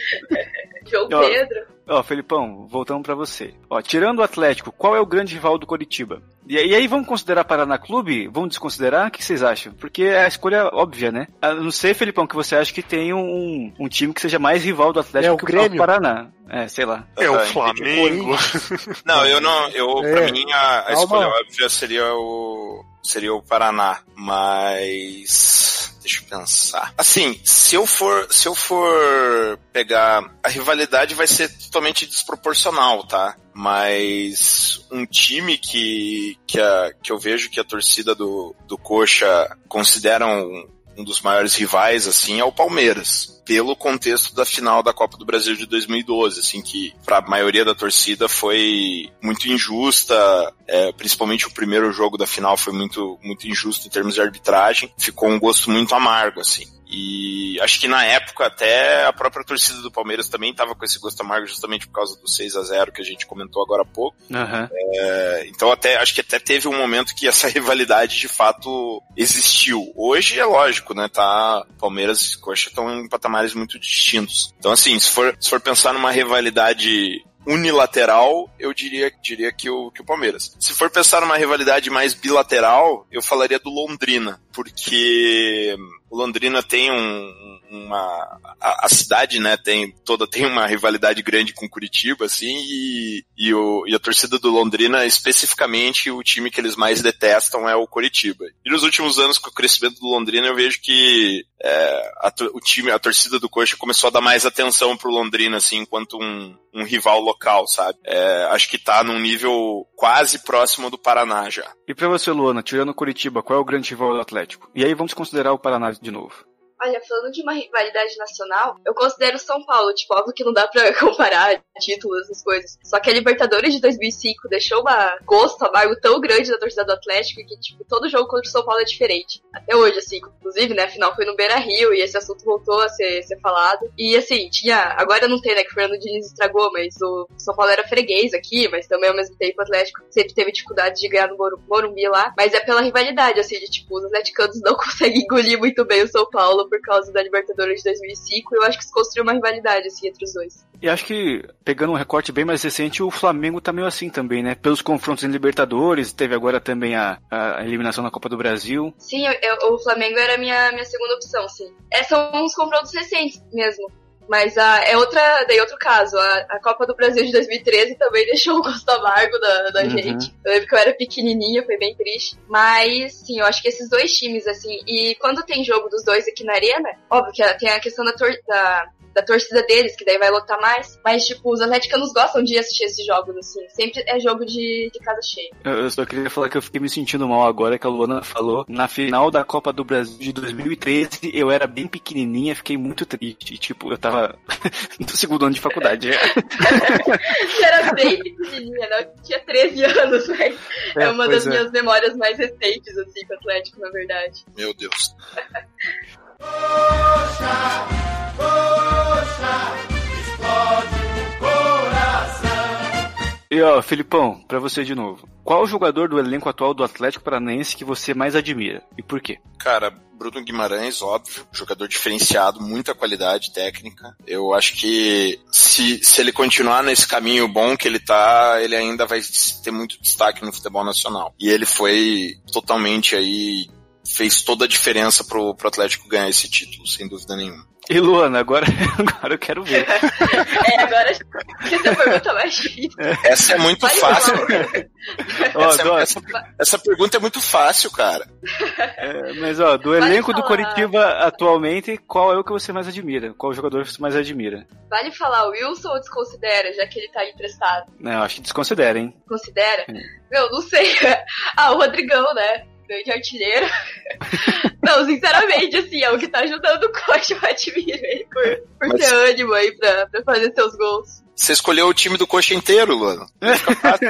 João Ó. Pedro. Ó, Felipão, voltamos pra você. Ó, tirando o Atlético, qual é o grande rival do Coritiba? E, e aí, vamos considerar Paraná Clube? Vamos desconsiderar? O que vocês acham? Porque é a escolha óbvia, né? A não sei, Felipão, que você acha que tem um, um time que seja mais rival do Atlético É, o que Grêmio. o Paraná. É, sei lá. É o Ah, Flamengo. Não, eu não. Eu, É. Pra mim, a, a escolha óbvia seria o. Seria o Paraná. Mas. Deixa eu pensar. Assim, se eu for. Se eu for pegar. A rivalidade vai ser totalmente desproporcional, tá? Mas um time que, que, a, que eu vejo que a torcida do, do Coxa considera um, um dos maiores rivais, assim, é o Palmeiras. Pelo contexto da final da Copa do Brasil de 2012, assim, que para a maioria da torcida foi muito injusta, é, principalmente o primeiro jogo da final foi muito, muito injusto em termos de arbitragem, ficou um gosto muito amargo, assim. E acho que na época até a própria torcida do Palmeiras também estava com esse gosto amargo justamente por causa do 6 a 0 que a gente comentou agora há pouco. Aham. É, então até acho que até teve um momento que essa rivalidade de fato existiu. Hoje é lógico, né? Tá Palmeiras e Coxa estão em patamares muito distintos. Então assim, se for, se for pensar numa rivalidade unilateral, eu diria, diria que, o, que o Palmeiras. Se for pensar numa rivalidade mais bilateral, eu falaria do Londrina, porque o Londrina tem um, uma a, a cidade, né, tem toda tem uma rivalidade grande com Curitiba, assim, e, e, o, e a torcida do Londrina, especificamente, o time que eles mais detestam é o Curitiba. E nos últimos anos, com o crescimento do Londrina, eu vejo que é, a, o time, a torcida do Coxa começou a dar mais atenção pro Londrina, assim, enquanto um, um rival local, sabe? É, acho que tá num nível quase próximo do Paraná já. E pra você, Luana, tirando Curitiba, qual é o grande rival do Atlético? E aí vamos considerar o Paraná de novo. Olha, falando de uma rivalidade nacional, eu considero São Paulo, tipo, óbvio que não dá pra comparar títulos, essas coisas. Só que a Libertadores de 2005 deixou uma gosto amargo tão grande da torcida do Atlético que, tipo, todo jogo contra o São Paulo é diferente. Até hoje, assim, inclusive, né, a final foi no Beira-Rio e esse assunto voltou a ser, ser falado. E, assim, tinha, agora não tem, né, que o Fernando Diniz estragou, mas o São Paulo era freguês aqui, mas também ao mesmo tempo o Atlético sempre teve dificuldade de ganhar no Moru- Morumbi lá. Mas é pela rivalidade, assim, de, tipo, os atleticanos não conseguem engolir muito bem o São Paulo por causa da Libertadores de 2005. Eu acho que se construiu uma rivalidade, assim, entre os dois. E acho que, pegando um recorte bem mais recente, o Flamengo tá meio assim também, né? Pelos confrontos em Libertadores, teve agora também a, a eliminação na Copa do Brasil. Sim, eu- eu- o Flamengo era a minha, minha segunda opção, sim. É, são uns confrontos recentes mesmo. Mas a, é outra, daí outro caso. A, a Copa do Brasil de 2013 também deixou um gosto amargo da, da Uhum. gente. Eu lembro que eu era pequenininha, foi bem triste. Mas, sim, eu acho que esses dois times, assim, e quando tem jogo dos dois aqui na Arena, óbvio que tem a questão da, tor da, da torcida deles, que daí vai lotar mais. Mas, tipo, os atleticanos gostam de assistir esses jogos, assim. Sempre é jogo de, de casa cheia. Eu só queria falar que eu fiquei me sentindo mal agora que a Luana falou. Na final da Copa do Brasil de 2013, eu era bem pequenininha, fiquei muito triste. E, tipo, eu tava no segundo ano de faculdade. Você era bem pequenininha, né? Eu tinha 13 anos, velho. É, É, uma das é. minhas memórias mais recentes, assim, com o Atlético, na verdade. Meu Deus. E ó, Filipão, pra você de novo. Qual o jogador do elenco atual do Atlético Paranaense que você mais admira? E por quê? Cara, Bruno Guimarães, óbvio, jogador diferenciado, muita qualidade técnica. Eu acho que se, se ele continuar nesse caminho bom que ele tá, ele ainda vai ter muito destaque no futebol nacional. E ele foi totalmente aí, fez toda a diferença pro, pro Atlético ganhar esse título, sem dúvida nenhuma. E Luana, agora, agora eu quero ver. É, agora que essa pergunta mais difícil. Essa é muito Vai fácil. Ó, Essa, do, essa- essa pergunta é muito fácil, cara. é, mas ó, do Pode elenco do falar. Coritiba atualmente, qual é o que você mais admira? Qual jogador você mais admira? Vale falar o Wilson ou desconsidera, já que ele tá emprestado? Não, acho que desconsidera, hein? Considera? Hum. Meu, não sei. Ah, o Rodrigão, né? Grande artilheiro. Não, sinceramente, assim, é o que tá ajudando o coach, eu admiro ele por, por Mas- ter ânimo aí pra, pra fazer seus gols. Você escolheu o time do coxa inteiro, Luana.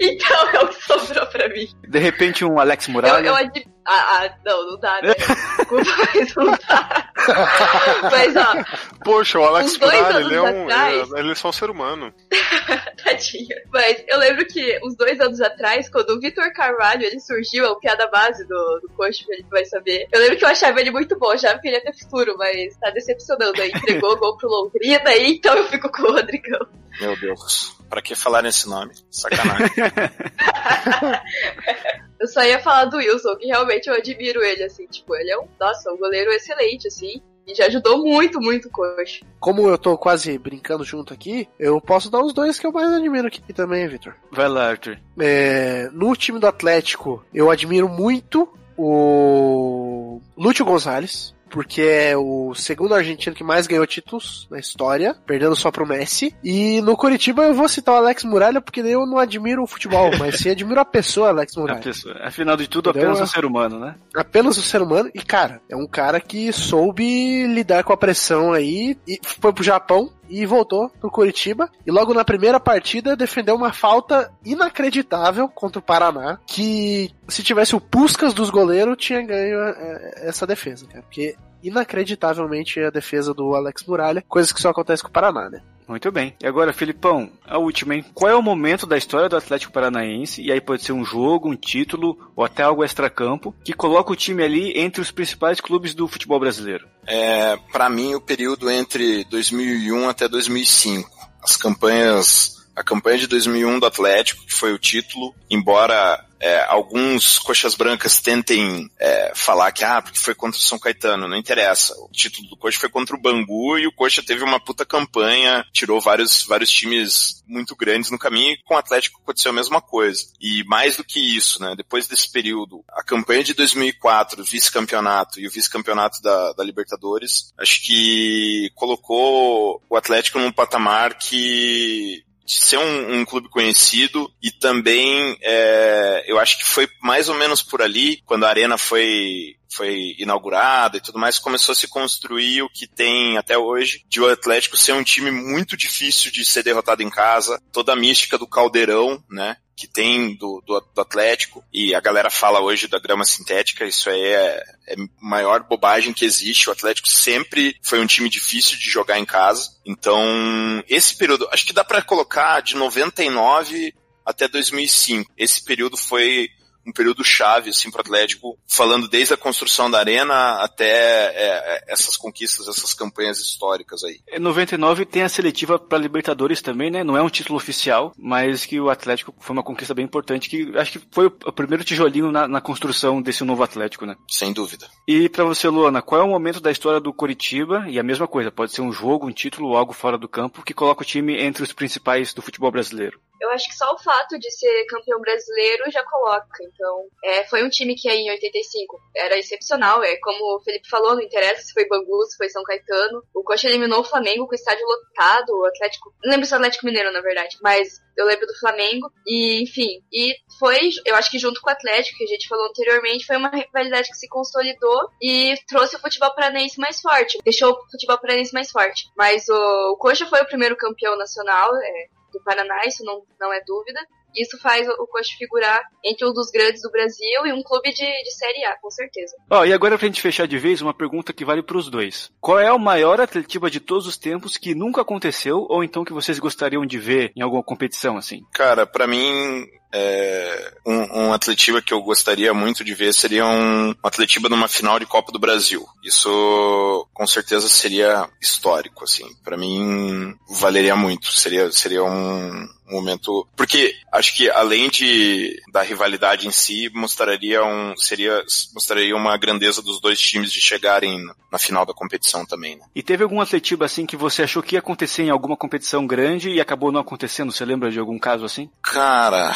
Então é o que sobrou pra mim. De repente um Alex Eu, Muralha. eu admiro. Ah, ah, não, não dá, né? Desculpa, mas não dá. Mas, ó, Poxa, o Alex anos ele é um. atrás- Ele é só um ser humano. Tadinha. Mas eu lembro que uns dois anos atrás, quando o Vitor Carvalho ele surgiu, é o piada base do, do coach, ele vai saber. Eu lembro que eu achava ele muito bom, já que ele ia ter futuro, mas tá decepcionando aí. Entregou o gol pro Londrina, e então eu fico com o Rodrigão. Meu Deus. Pra que falar nesse nome? Sacanagem. Eu só ia falar do Wilson, que realmente eu admiro ele, assim, tipo, ele é um, nossa, um goleiro excelente, assim. E já ajudou muito, muito o coach. Como eu tô quase brincando junto aqui, eu posso dar os dois que eu mais admiro aqui também, Vitor. Vai lá, Arthur. É, no time do Atlético, eu admiro muito o Lúcio Gonzalez, porque é o segundo argentino que mais ganhou títulos na história, perdendo só pro Messi. E no Curitiba eu vou citar o Alex Muralha, porque eu não admiro o futebol, mas sim admiro a pessoa Alex A Muralha. pessoa- Afinal de tudo, Entendeu? apenas um ser humano, né? Apenas o ser humano, e cara, é um cara que soube lidar com a pressão aí, e foi pro Japão e voltou pro Curitiba. E logo na primeira partida defendeu uma falta inacreditável contra o Paraná, que se tivesse o Puscas dos goleiros, tinha ganho é, essa defesa, cara. Porque inacreditavelmente a defesa do Alex Muralha, coisa que só acontece com o Paraná, né? Muito bem. E agora, Filipão, a última, hein? Qual é o momento da história do Atlético Paranaense, e aí pode ser um jogo, um título, ou até algo extracampo, que coloca o time ali entre os principais clubes do futebol brasileiro? É, para mim, o período entre 2001 até 2005. As campanhas, a campanha de 2001 do Atlético, que foi o título, embora é, alguns coxas brancas tentem é, falar que ah, porque foi contra o São Caetano, não interessa. O título do Coxa foi contra o Bangu e o Coxa teve uma puta campanha, tirou vários, vários times muito grandes no caminho e com o Atlético aconteceu a mesma coisa. E mais do que isso, né, depois desse período, a campanha de 2004, vice-campeonato e o vice-campeonato da, da Libertadores, acho que colocou o Atlético num patamar que ser um, um clube conhecido e também é, eu acho que foi mais ou menos por ali quando a arena foi foi inaugurada e tudo mais começou a se construir o que tem até hoje de o Atlético ser um time muito difícil de ser derrotado em casa toda a mística do caldeirão né que tem do, do, do Atlético e a galera fala hoje da grama sintética, isso aí é, é a maior bobagem que existe. O Atlético sempre foi um time difícil de jogar em casa. Então, esse período, acho que dá para colocar de 99 até 2005. Esse período foi um período chave assim para o Atlético, falando desde a construção da arena até é, essas conquistas, essas campanhas históricas aí. Em 99 tem a seletiva para Libertadores também, né? Não é um título oficial, mas que o Atlético foi uma conquista bem importante, que acho que foi o primeiro tijolinho na, na construção desse novo Atlético, né? Sem dúvida. E para você, Luana, qual é o momento da história do Coritiba? E a mesma coisa, pode ser um jogo, um título ou algo fora do campo que coloca o time entre os principais do futebol brasileiro. Eu acho que só o fato de ser campeão brasileiro já coloca. Então, é, foi um time que aí em 85 era excepcional. É como o Felipe falou, não interessa se foi Bangu, se foi São Caetano. O Coxa eliminou o Flamengo com o estádio lotado. O Atlético. Não lembro se o Atlético Mineiro, na verdade. Mas eu lembro do Flamengo. E, enfim. E foi, eu acho que junto com o Atlético, que a gente falou anteriormente, foi uma rivalidade que se consolidou e trouxe o futebol paranaense mais forte. Deixou o futebol paranaense mais forte. Mas o, o Coxa foi o primeiro campeão nacional. É, do Paraná, isso não, não é dúvida. Isso faz o Coxa figurar entre um dos grandes do Brasil e um clube de, de Série A, com certeza. Ó, oh, e agora pra gente fechar de vez, uma pergunta que vale pros dois. Qual é o maior atletiba de todos os tempos que nunca aconteceu ou então que vocês gostariam de ver em alguma competição assim? Cara, para mim é, um, um Atletiba que eu gostaria muito de ver seria um Atletiba numa final de Copa do Brasil. Isso com certeza seria histórico, assim. Para mim valeria muito. Seria seria um, um momento porque acho que além de da rivalidade em si mostraria um seria mostraria uma grandeza dos dois times de chegarem na final da competição também né? E teve algum Atletiba assim que você achou que ia acontecer em alguma competição grande e acabou não acontecendo? Você lembra de algum caso assim? cara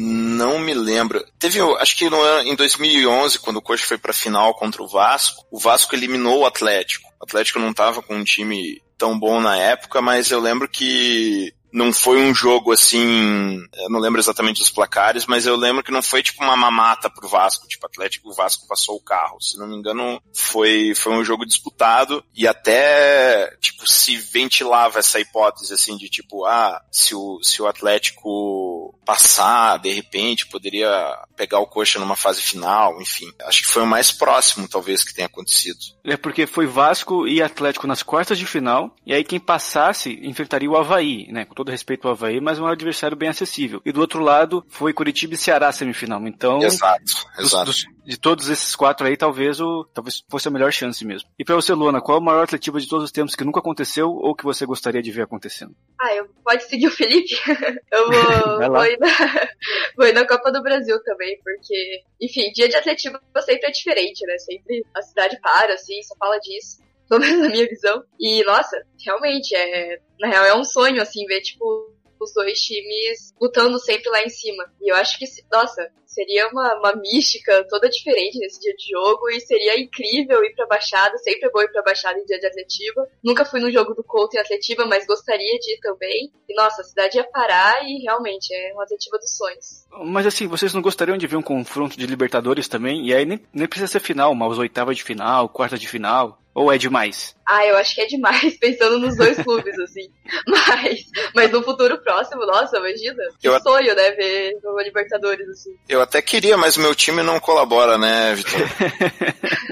não me lembro. Teve, acho que no, em 2011, quando o Coxa foi pra final contra o Vasco, o Vasco eliminou o Atlético. O Atlético não tava com um time tão bom na época, mas eu lembro que não foi um jogo assim, eu não lembro exatamente dos placares, mas eu lembro que não foi tipo uma mamata pro Vasco, tipo Atlético, o Vasco passou o carro. Se não me engano, foi foi um jogo disputado e até tipo se ventilava essa hipótese assim de tipo, ah, se o se o Atlético passar, de repente poderia pegar o Coxa numa fase final, enfim. Acho que foi o mais próximo talvez que tenha acontecido. É porque foi Vasco e Atlético nas quartas de final, e aí quem passasse enfrentaria o Havaí, né? Todo respeito ao Havaí, mas um adversário bem acessível. E do outro lado foi Curitiba e Ceará semifinal. Então, Exato, dos- exato. dos- de todos esses quatro aí, talvez o talvez fosse a melhor chance mesmo. E pra você, Luana, qual é o maior Atletiba de todos os tempos que nunca aconteceu ou que você gostaria de ver acontecendo? Ah, eu, pode seguir o Felipe? eu vou, Vai lá. vou, ir na, vou ir na Copa do Brasil também, porque, enfim, dia de atletismo sempre é diferente, né? Sempre a cidade para, assim, só fala disso. Pelo menos na minha visão. E, nossa, realmente, é, na real é um sonho, assim, ver, tipo, os dois times lutando sempre lá em cima. E eu acho que, nossa, seria uma, uma mística toda diferente nesse dia de jogo e seria incrível ir pra Baixada, sempre é bom ir pra Baixada em dia de Atletiba. Nunca fui no jogo do Couto em Atletiba, mas gostaria de ir também. E nossa, a cidade ia parar e realmente é uma Atletiba dos sonhos. Mas assim, vocês não gostariam de ver um confronto de Libertadores também? E aí nem, nem precisa ser final, mas oitava de final, quarta de final. Ou é demais? Ah, eu acho que é demais pensando nos dois clubes, assim. Mas, mas no futuro próximo, nossa, imagina. Que Eu- sonho, né, ver uma Libertadores, assim. Eu até queria, mas meu time não colabora, né, Vitor?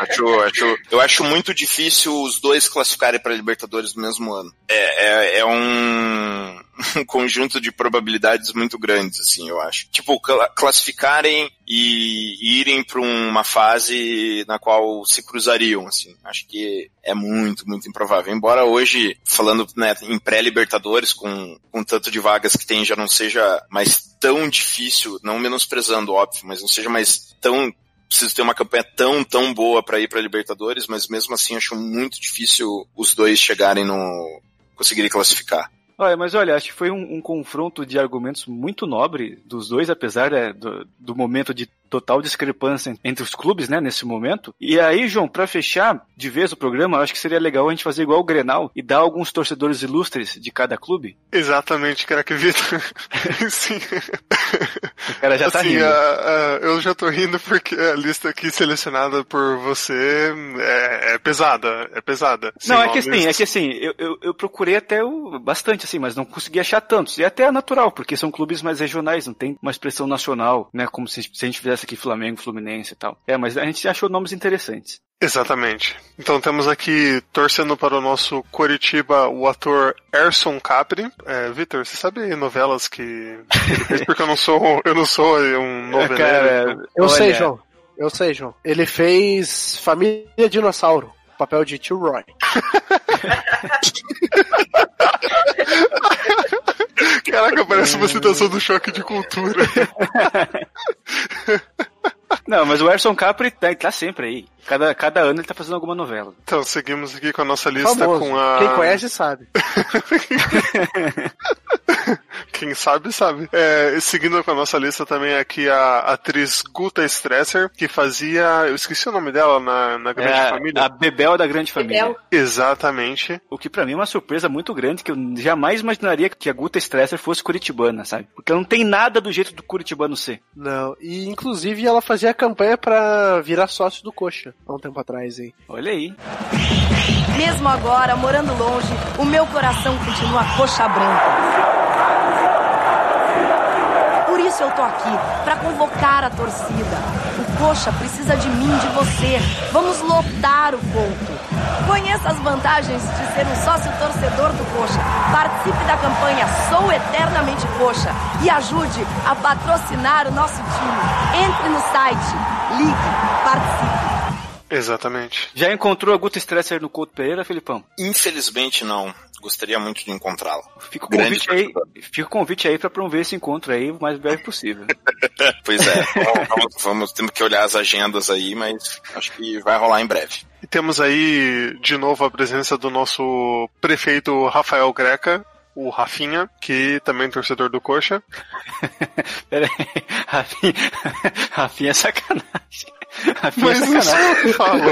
acho, acho, eu acho muito difícil os dois classificarem para Libertadores no mesmo ano. É, é, é um, um conjunto de probabilidades muito grandes, assim, eu acho. Tipo, cla- classificarem e, e irem para uma fase na qual se cruzariam, assim. Acho que é muito, muito improvável. Embora hoje, falando né, em pré-Libertadores, com, com tanto de vagas que tem, já não seja mais tão difícil, não menosprezando, óbvio, mas não seja mais tão preciso ter uma campanha tão, tão boa para ir para Libertadores, mas mesmo assim acho muito difícil os dois chegarem no conseguirem classificar. Olha, mas olha, acho que foi um, um confronto de argumentos muito nobre dos dois, apesar né, do, do momento de total discrepância entre os clubes, né, nesse momento. E aí, João, pra fechar de vez o programa, acho que seria legal a gente fazer igual o Grenal e dar alguns torcedores ilustres de cada clube. Exatamente, craque Vitor. Sim. O cara já tá assim, rindo. a- a- eu já tô rindo porque a lista aqui selecionada por você é, é pesada, é pesada. Não, é que assim, é que assim, eu, eu, eu procurei até o, bastante, assim, mas não consegui achar tantos. E até é natural, porque são clubes mais regionais, não tem uma expressão nacional, né? Como se, se a gente fizesse aqui Flamengo, Fluminense e tal. É, mas a gente achou nomes interessantes. Exatamente. Então temos aqui, torcendo para o nosso Coritiba, o ator Erson Capri. É, Vitor, você sabe novelas que? Porque eu não sou, eu não sou um noveleiro. Cara, então. Eu olha, sei, João. Eu sei, João. Ele fez Família Dinossauro. Papel de tio Roy. Caraca, parece uma citação do choque de cultura. Não, mas o Erson Capri tá, tá sempre aí. Cada, cada ano ele tá fazendo alguma novela. Então, seguimos aqui com a nossa lista Famoso. com a. Quem conhece sabe. Quem sabe, sabe. É, seguindo com a nossa lista também aqui a atriz Guta Stresser, que fazia. Eu esqueci o nome dela na, na Grande É Família. a, Bebel da Grande Família. Bebel. Exatamente. O que pra mim é uma surpresa muito grande, que eu jamais imaginaria que a Guta Stresser fosse curitibana, sabe? Porque ela não tem nada do jeito do curitibano ser. Não, e inclusive ela fazia campanha pra virar sócio do Coxa há um tempo atrás aí. Olha aí. Mesmo agora, morando longe, o meu coração continua coxa branca. Isso eu tô aqui, pra convocar a torcida. O Coxa precisa de mim, de você. Vamos lotar o ponto. Conheça as vantagens de ser um sócio torcedor do Coxa. Participe da campanha Sou Eternamente coxa e ajude a patrocinar o nosso time. Entre no site, ligue, participe. Exatamente. Já encontrou a Guta Stresser no Couto Pereira, Felipão? Infelizmente não. Gostaria muito de encontrá-la. Fica o Grande convite aí, fica o convite aí pra promover esse encontro aí o mais breve possível. Pois é, vamos, vamos, vamos temos que olhar as agendas aí, mas acho que vai rolar em breve. E temos aí de novo a presença do nosso prefeito Rafael Greca, o Rafinha, que também é torcedor do Coxa. Pera aí, Rafinha, Rafinha é sacanagem. Rafinha Mas não sou eu falo.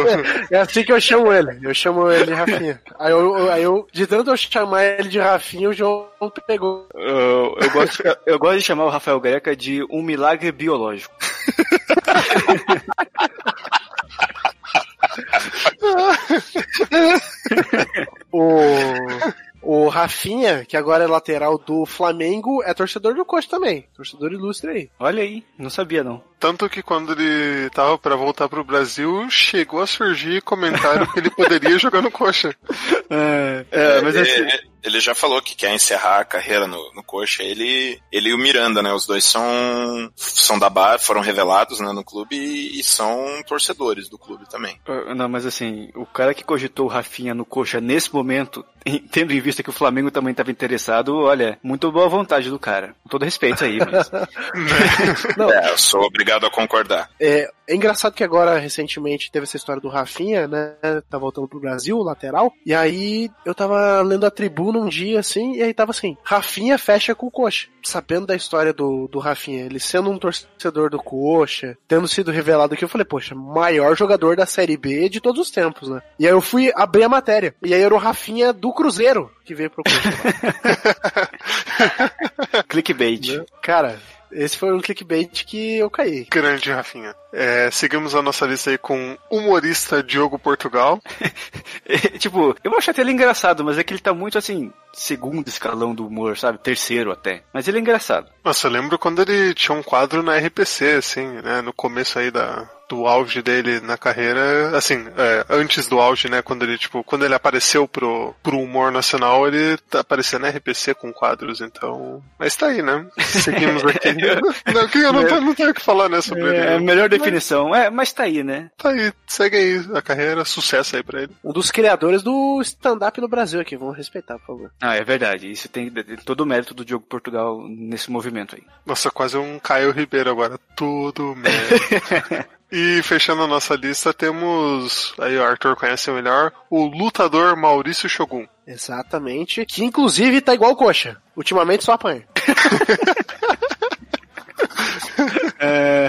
É assim que eu chamo ele. Eu chamo ele de Rafinha. Aí eu, aí eu de tanto eu chamar ele de Rafinha, o João pegou. Eu, eu gosto, eu gosto de chamar o Rafael Greca de um milagre biológico. O, o Rafinha, que agora é lateral do Flamengo, é torcedor do Coxa também. Torcedor ilustre aí. Olha aí, não sabia não. Tanto que quando ele tava pra voltar pro Brasil, chegou a surgir comentário que ele poderia jogar no Coxa. É, é, mas ele, assim, ele já falou que quer encerrar a carreira no, no Coxa. Ele, ele e o Miranda, né? Os dois são, são da base, foram revelados né, no clube e, e são torcedores do clube também. Uh, Não, mas assim, o cara que cogitou o Rafinha no coxa nesse momento, tendo em vista que o Flamengo também estava interessado, olha, muito boa vontade do cara. Com todo respeito aí, mas. Não, É, eu sou obrigado a concordar. É, é engraçado que agora, recentemente, teve essa história do Rafinha, né? Tá voltando pro Brasil, lateral. E aí eu tava lendo a tribuna um dia, assim, e aí tava assim: Rafinha fecha com o Coxa. Sabendo da história do, do Rafinha, ele sendo um torcedor do Coxa, tendo sido revelado aqui, eu falei, poxa, maior jogador da Série B de todos os tempos, né? E aí eu fui abrir a matéria. E aí era o Rafinha do Cruzeiro que veio pro Coxa. Clickbait. Cara, esse foi um clickbait que eu caí. Grande Rafinha. É, seguimos a nossa lista aí com humorista Diogo Portugal. tipo, eu acho até ele engraçado, mas é que ele tá muito assim, segundo escalão do humor, sabe? Terceiro até. Mas ele é engraçado. Nossa, eu lembro quando ele tinha um quadro na RPC, assim, né? No começo aí da, do auge dele na carreira, assim, é, antes do auge, né? Quando ele, tipo, quando ele apareceu pro, pro humor nacional, ele tá aparecendo na RPC com quadros, então. Mas tá aí, né? Seguimos aqui. não, que eu não, tô- não tenho o que falar, né, sobre É a ele. melhor definição. É, mas tá aí, né? Tá aí, segue aí a carreira, sucesso aí pra ele. Um dos criadores do stand-up no Brasil aqui, vamos respeitar, por favor. Ah, é verdade. Isso tem tem todo o mérito do Diogo Portugal nesse movimento aí. Nossa, quase um Caio Ribeiro agora. Tudo merda. E fechando a nossa lista, temos. Aí o Arthur conhece melhor. O lutador Maurício Shogun. Exatamente. Que inclusive tá igual o coxa. Ultimamente só apanha.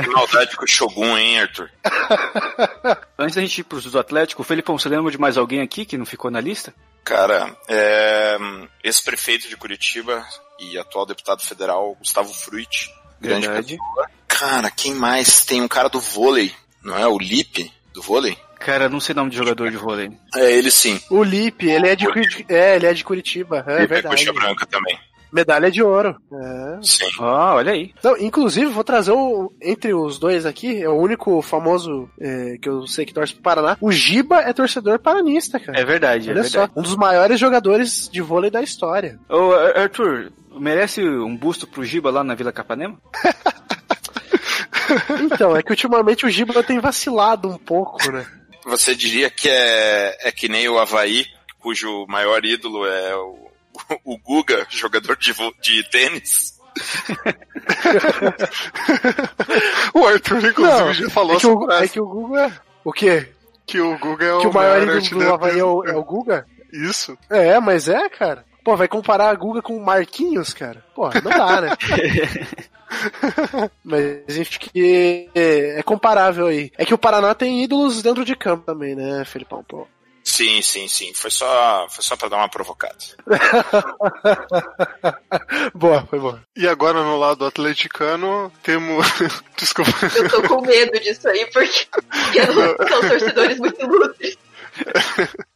Que maldade com o Shogun, hein, Arthur? Antes da gente ir pros do Atlético, Felipão, você lembra de mais alguém aqui que não ficou na lista? Cara, é, ex-prefeito de Curitiba e atual deputado federal, Gustavo Fruit. Grande Verdade. pessoa. Cara, quem mais? Tem um cara do vôlei, não é? O Lipe, do vôlei? Cara, não sei nome de jogador de vôlei. É, ele sim. O Lipe, ele é de, Curiti- é, ele é de Curitiba. É, Lipe verdade. coxa branca também. Medalha de ouro. É. Sim. Ó, olha aí. Não, inclusive, vou trazer o, entre os dois aqui, é o único famoso é, que eu sei que torce pro Paraná. O Giba é torcedor paranista, cara. É verdade, é Olha verdade. só, um dos maiores jogadores de vôlei da história. Ô, Ar- Arthur, merece um busto pro Giba lá na Vila Capanema? Então, é que ultimamente o Giba tem vacilado um pouco, né? Você diria que é, é que nem o Havaí, cujo maior ídolo é o, o Guga, jogador de, de tênis? O Arthur, inclusive, Não, já falou é que, o, é que o Guga é... O quê? que o Guga é o, Que o maior ídolo do Havaí é o, é o Guga? Isso. É, mas é, cara. Pô, vai comparar a Guga com o Marquinhos, cara? Pô, não dá, né? mas enfim, que é, comparável aí. É que o Paraná tem ídolos dentro de campo também, né, Felipão? Pô. Sim, sim, sim. Foi só, foi só pra dar uma provocada. boa, foi boa. E agora no lado atleticano, temos. Desculpa. Eu tô com medo disso aí, porque, porque não são torcedores muito ilustres.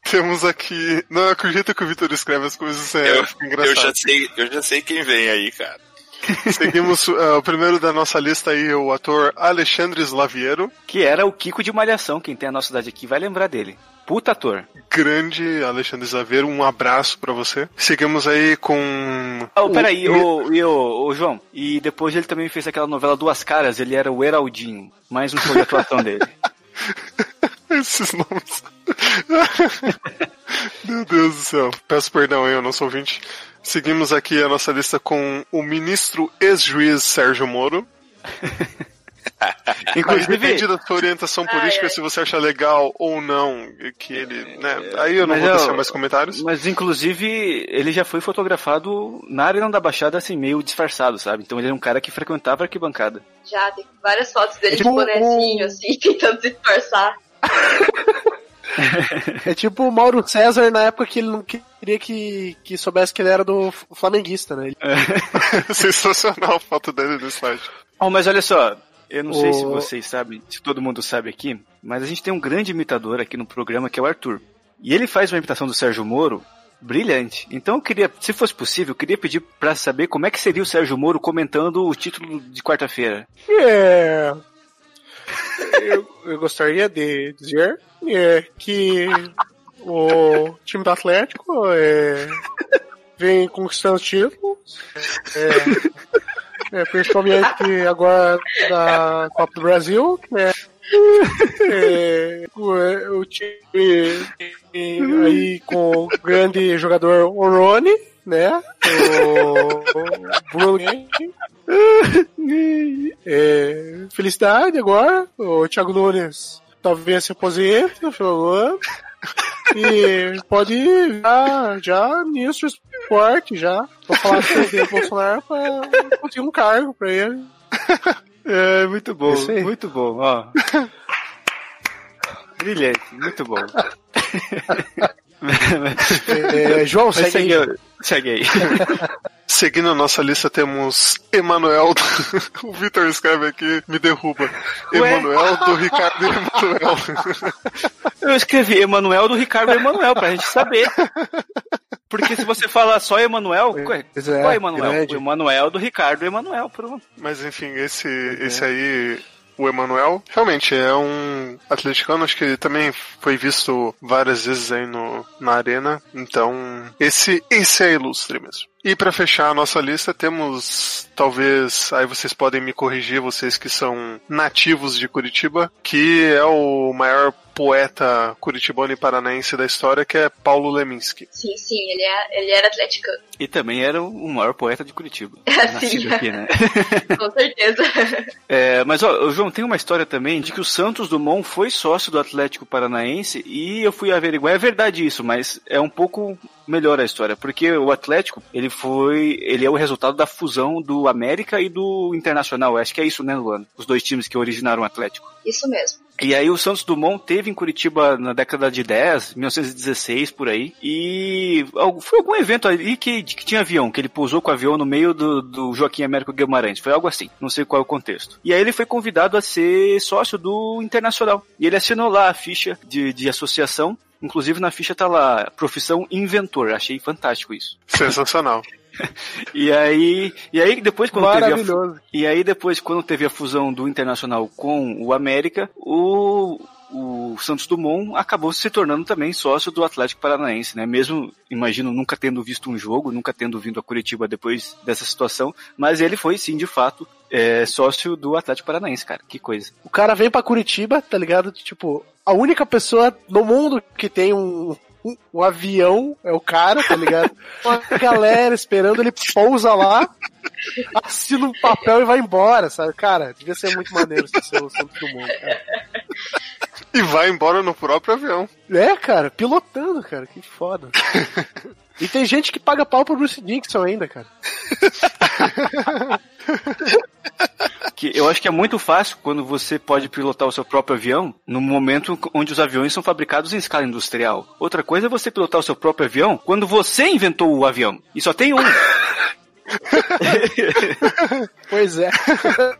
temos aqui. Não acredito que o Vitor escreve as coisas, é eu, fica eu, engraçado. já sei, eu já sei quem vem aí, cara. Seguimos uh, o primeiro da nossa lista aí, o ator Alexandre Slaviero. Que era o Kiko de Malhação. Quem tem a nossa idade aqui vai lembrar dele. puta ator. Grande Alexandre Zaveiro, um abraço pra você. Seguimos aí com. Oh, peraí, o, e o, o João. E depois ele também fez aquela novela Duas Caras, ele era o Heraldinho. Mais um show de atuação dele. Esses nomes. Meu Deus do céu. Peço perdão, eu não sou ouvinte. Seguimos aqui a nossa lista com o ministro ex-juiz Sérgio Moro. Inclusive, depende da sua orientação política, Ai, ai. se você acha legal ou não que ele, né? Aí eu não Mas vou deixar mais comentários. Mas inclusive ele já foi fotografado na Arena da Baixada assim, meio disfarçado, sabe? Então ele era um cara que frequentava a arquibancada. Já tem várias fotos dele de Tipo, bonezinho, assim, tentando disfarçar. É tipo o Mauro César na época que ele não queria que, que soubesse que ele era do flamenguista, né? Ele- Sensacional a foto dele no slide. Oh, mas olha só, eu não sei O- se vocês sabem, se todo mundo sabe aqui, mas a gente tem um grande imitador aqui no programa que é o Arthur. E ele faz uma imitação do Sérgio Moro brilhante. Então eu queria, se fosse possível, eu queria pedir pra saber como é que seria o Sérgio Moro comentando o título de quarta-feira. É. Eu, eu gostaria de dizer é, que o time do Atlético é, vem conquistando títulos, é, é, principalmente agora da Copa do Brasil, né? É, o, time aí com o grande jogador Orone, né? O, Bruno. É, felicidade agora. O Thiago Nunes talvez se aposente no final do ano. E pode ir já, já ministro esporte, já. Vou falar com o Bolsonaro pra conseguir um cargo pra ele. É, muito bom, muito bom, ó. Brilhante, muito bom. É, João, Mas segue segue, aí. Segue aí. Seguindo a nossa lista, temos Emanuel. do- O Vitor escreve aqui, me derruba. Ué? Emanuel do Ricardo Emanuel. Eu escrevi Emanuel do Ricardo Emanuel, pra gente saber. Porque se você fala só Emanuel, ué, é, qual é Emanuel? grande. O Emanuel do Ricardo Emanuel, pronto. Mas enfim, esse, esse aí, o Emanuel, realmente é um atleticano, acho que ele também foi visto várias vezes aí no, na arena. Então, esse, esse é ilustre mesmo. E pra fechar a nossa lista, temos talvez, aí vocês podem me corrigir, vocês que são nativos de Curitiba, que é o maior poeta curitibano e paranaense da história, que é Paulo Leminski. Sim, sim, ele, é, ele era atleticano. E também era o maior poeta de Curitiba. É, Nascido sim. aqui, né? Com certeza. É, mas, ó, João, tem uma história também de que o Santos Dumont foi sócio do Atlético Paranaense e eu fui averiguar. É verdade isso, mas é um pouco melhor a história, porque o Atlético, ele foi, ele é o resultado da fusão do América e do Internacional. Acho que é isso, né, Luana? Os dois times que originaram o Atlético. Isso mesmo. E aí o Santos Dumont teve em Curitiba na década de 10, 1916, por aí, e foi algum evento ali que, que tinha avião, que ele pousou com o avião no meio do, do Joaquim Américo Guimarães, foi algo assim, não sei qual é o contexto. E aí ele foi convidado a ser sócio do Internacional, e ele assinou lá a ficha de, de associação, inclusive na ficha tá lá, profissão inventor, achei fantástico isso. Sensacional. E aí, e aí depois quando teve a, e aí depois, quando teve a fusão do Internacional com o América, o, o Santos Dumont acabou se tornando também sócio do Atlético Paranaense, né? Mesmo, imagino, nunca tendo visto um jogo, nunca tendo vindo a Curitiba depois dessa situação, mas ele foi sim, de fato, é, sócio do Atlético Paranaense, cara. Que coisa. O cara vem pra Curitiba, tá ligado? Tipo, a única pessoa no mundo que tem um, um, um avião é o cara, tá ligado? Uma galera esperando, ele pousa lá, assina um papel e vai embora, sabe? Cara, devia ser muito maneiro esse ser o Santos Dumont. Cara. E vai embora no próprio avião. É, cara, pilotando, cara, que foda. E tem gente que paga pau pro Bruce Dixon ainda, cara. Que eu acho que é muito fácil quando você pode pilotar o seu próprio avião no momento onde os aviões são fabricados em escala industrial. Outra coisa é você pilotar o seu próprio avião quando você inventou o avião. E só tem um. Pois é.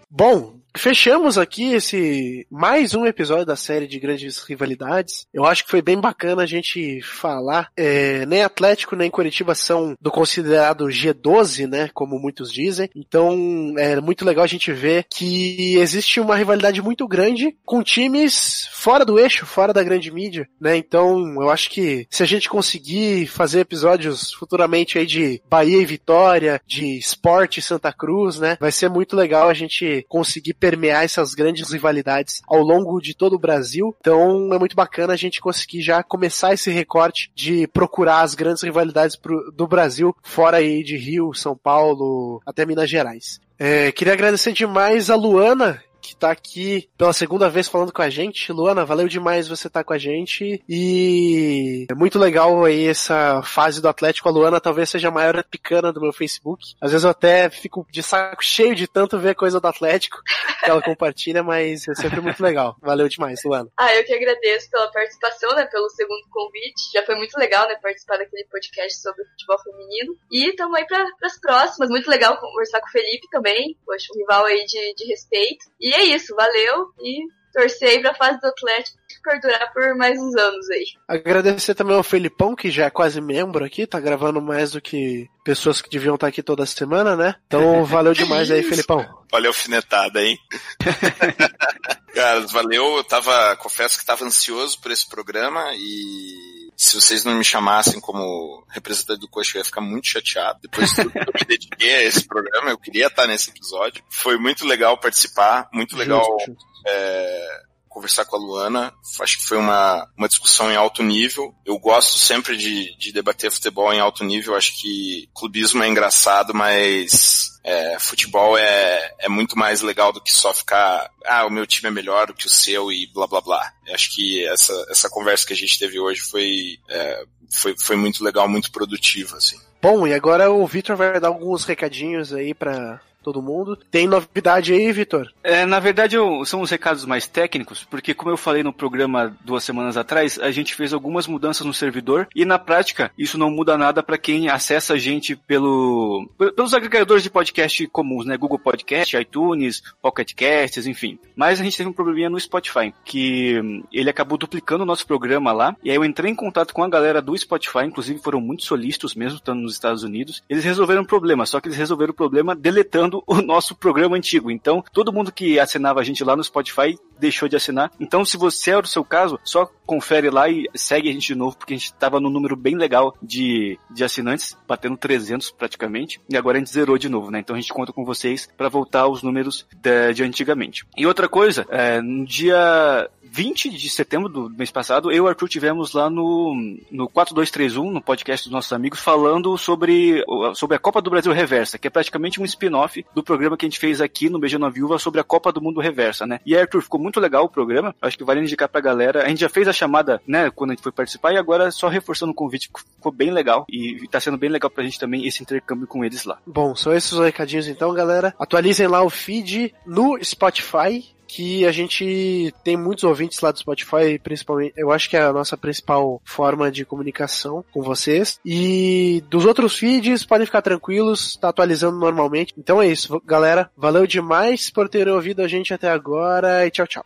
Bom, fechamos aqui esse mais um episódio da série de grandes rivalidades. Eu acho que foi bem bacana a gente falar. É, nem Atlético nem Curitiba são do considerado G12, né? Como muitos dizem. Então é muito legal a gente ver que existe uma rivalidade muito grande com times fora do eixo, fora da grande mídia, né? Então eu acho que se a gente conseguir fazer episódios futuramente aí de Bahia e Vitória, de Sport Santa Cruz, né? Vai ser muito legal a gente conseguir permear essas grandes rivalidades ao longo de todo o Brasil. Então é muito bacana a gente conseguir já começar esse recorte de procurar as grandes rivalidades pro, do Brasil, fora aí de Rio, São Paulo, até Minas Gerais. É, queria agradecer demais a Luana, que tá aqui pela segunda vez falando com a gente. Luana, valeu demais você estar tá com a gente. E é muito legal aí essa fase do Atlético. A Luana talvez seja a maior picana do meu Facebook. Às vezes eu até fico de saco cheio de tanto ver coisa do Atlético que ela compartilha, mas é sempre muito legal. Valeu demais, Luana. Ah, eu que agradeço pela participação, né? Pelo segundo convite. Já foi muito legal, né? Participar daquele podcast sobre futebol feminino. E tamo aí para as próximas. Muito legal conversar com o Felipe também. Poxa, um rival aí de, de respeito. E é isso, valeu e torcer aí pra fase do Atlético perdurar por mais uns anos aí. Agradecer também ao Felipão, que já é quase membro aqui, tá gravando mais do que pessoas que deviam estar aqui toda semana, né? Então valeu demais aí, Felipão. Olha a alfinetada, hein? Cara, valeu. Eu tava, confesso que tava ansioso por esse programa e se vocês não me chamassem como representante do Coxa, eu ia ficar muito chateado. Depois de tudo que eu me dediquei a esse programa, eu queria estar nesse episódio. Foi muito legal participar, muito legal justo, justo. É, conversar com a Luana. Acho que foi uma, uma discussão em alto nível. Eu gosto sempre de, de debater futebol em alto nível. Acho que clubismo é engraçado, mas é, futebol é, é muito mais legal do que só ficar, ah, o meu time é melhor do que o seu e blá blá blá. Acho que essa, essa conversa que a gente teve hoje foi, é, foi, foi muito legal, muito produtiva, assim. Bom, e agora o Victor vai dar alguns recadinhos aí para todo mundo. Tem novidade aí, Vitor? É, na verdade, eu, são os recados mais técnicos, porque como eu falei no programa duas semanas atrás, a gente fez algumas mudanças no servidor e na prática isso não muda nada para quem acessa a gente pelo pelos agregadores de podcast comuns, né? Google Podcast, iTunes, Pocket Casts, enfim. Mas a gente teve um probleminha no Spotify, que hum, ele acabou duplicando o nosso programa lá, e aí eu entrei em contato com a galera do Spotify, inclusive foram muito solícitos mesmo, estando nos Estados Unidos. Eles resolveram o problema, só que eles resolveram o problema deletando usando o nosso programa antigo. Então, todo mundo que assinava a gente lá no Spotify deixou de assinar. Então, se você é o seu caso, só confere lá e segue a gente de novo, porque a gente tava num número bem legal de, de assinantes, batendo 300 praticamente, e agora a gente zerou de novo, né? Então a gente conta com vocês para voltar aos números de, de antigamente. E outra coisa, é, no dia 20 de setembro do mês passado, eu e o Arthur tivemos lá no, no 4231, no podcast dos nossos amigos, falando sobre, sobre a Copa do Brasil Reversa, que é praticamente um spin-off do programa que a gente fez aqui no Beijando a Viúva sobre a Copa do Mundo Reversa, né? E Arthur, ficou muito legal o programa, acho que vale indicar pra galera. A gente já fez a chamada, né, quando a gente foi participar, e agora só reforçando o convite, ficou bem legal, e tá sendo bem legal pra gente também esse intercâmbio com eles lá. Bom, são esses os recadinhos então, galera. Atualizem lá o feed no Spotify, que a gente tem muitos ouvintes lá do Spotify, principalmente, eu acho que é a nossa principal forma de comunicação com vocês. E dos outros feeds, podem ficar tranquilos, tá atualizando normalmente. Então é isso, galera. Valeu demais por terem ouvido a gente até agora e tchau, tchau.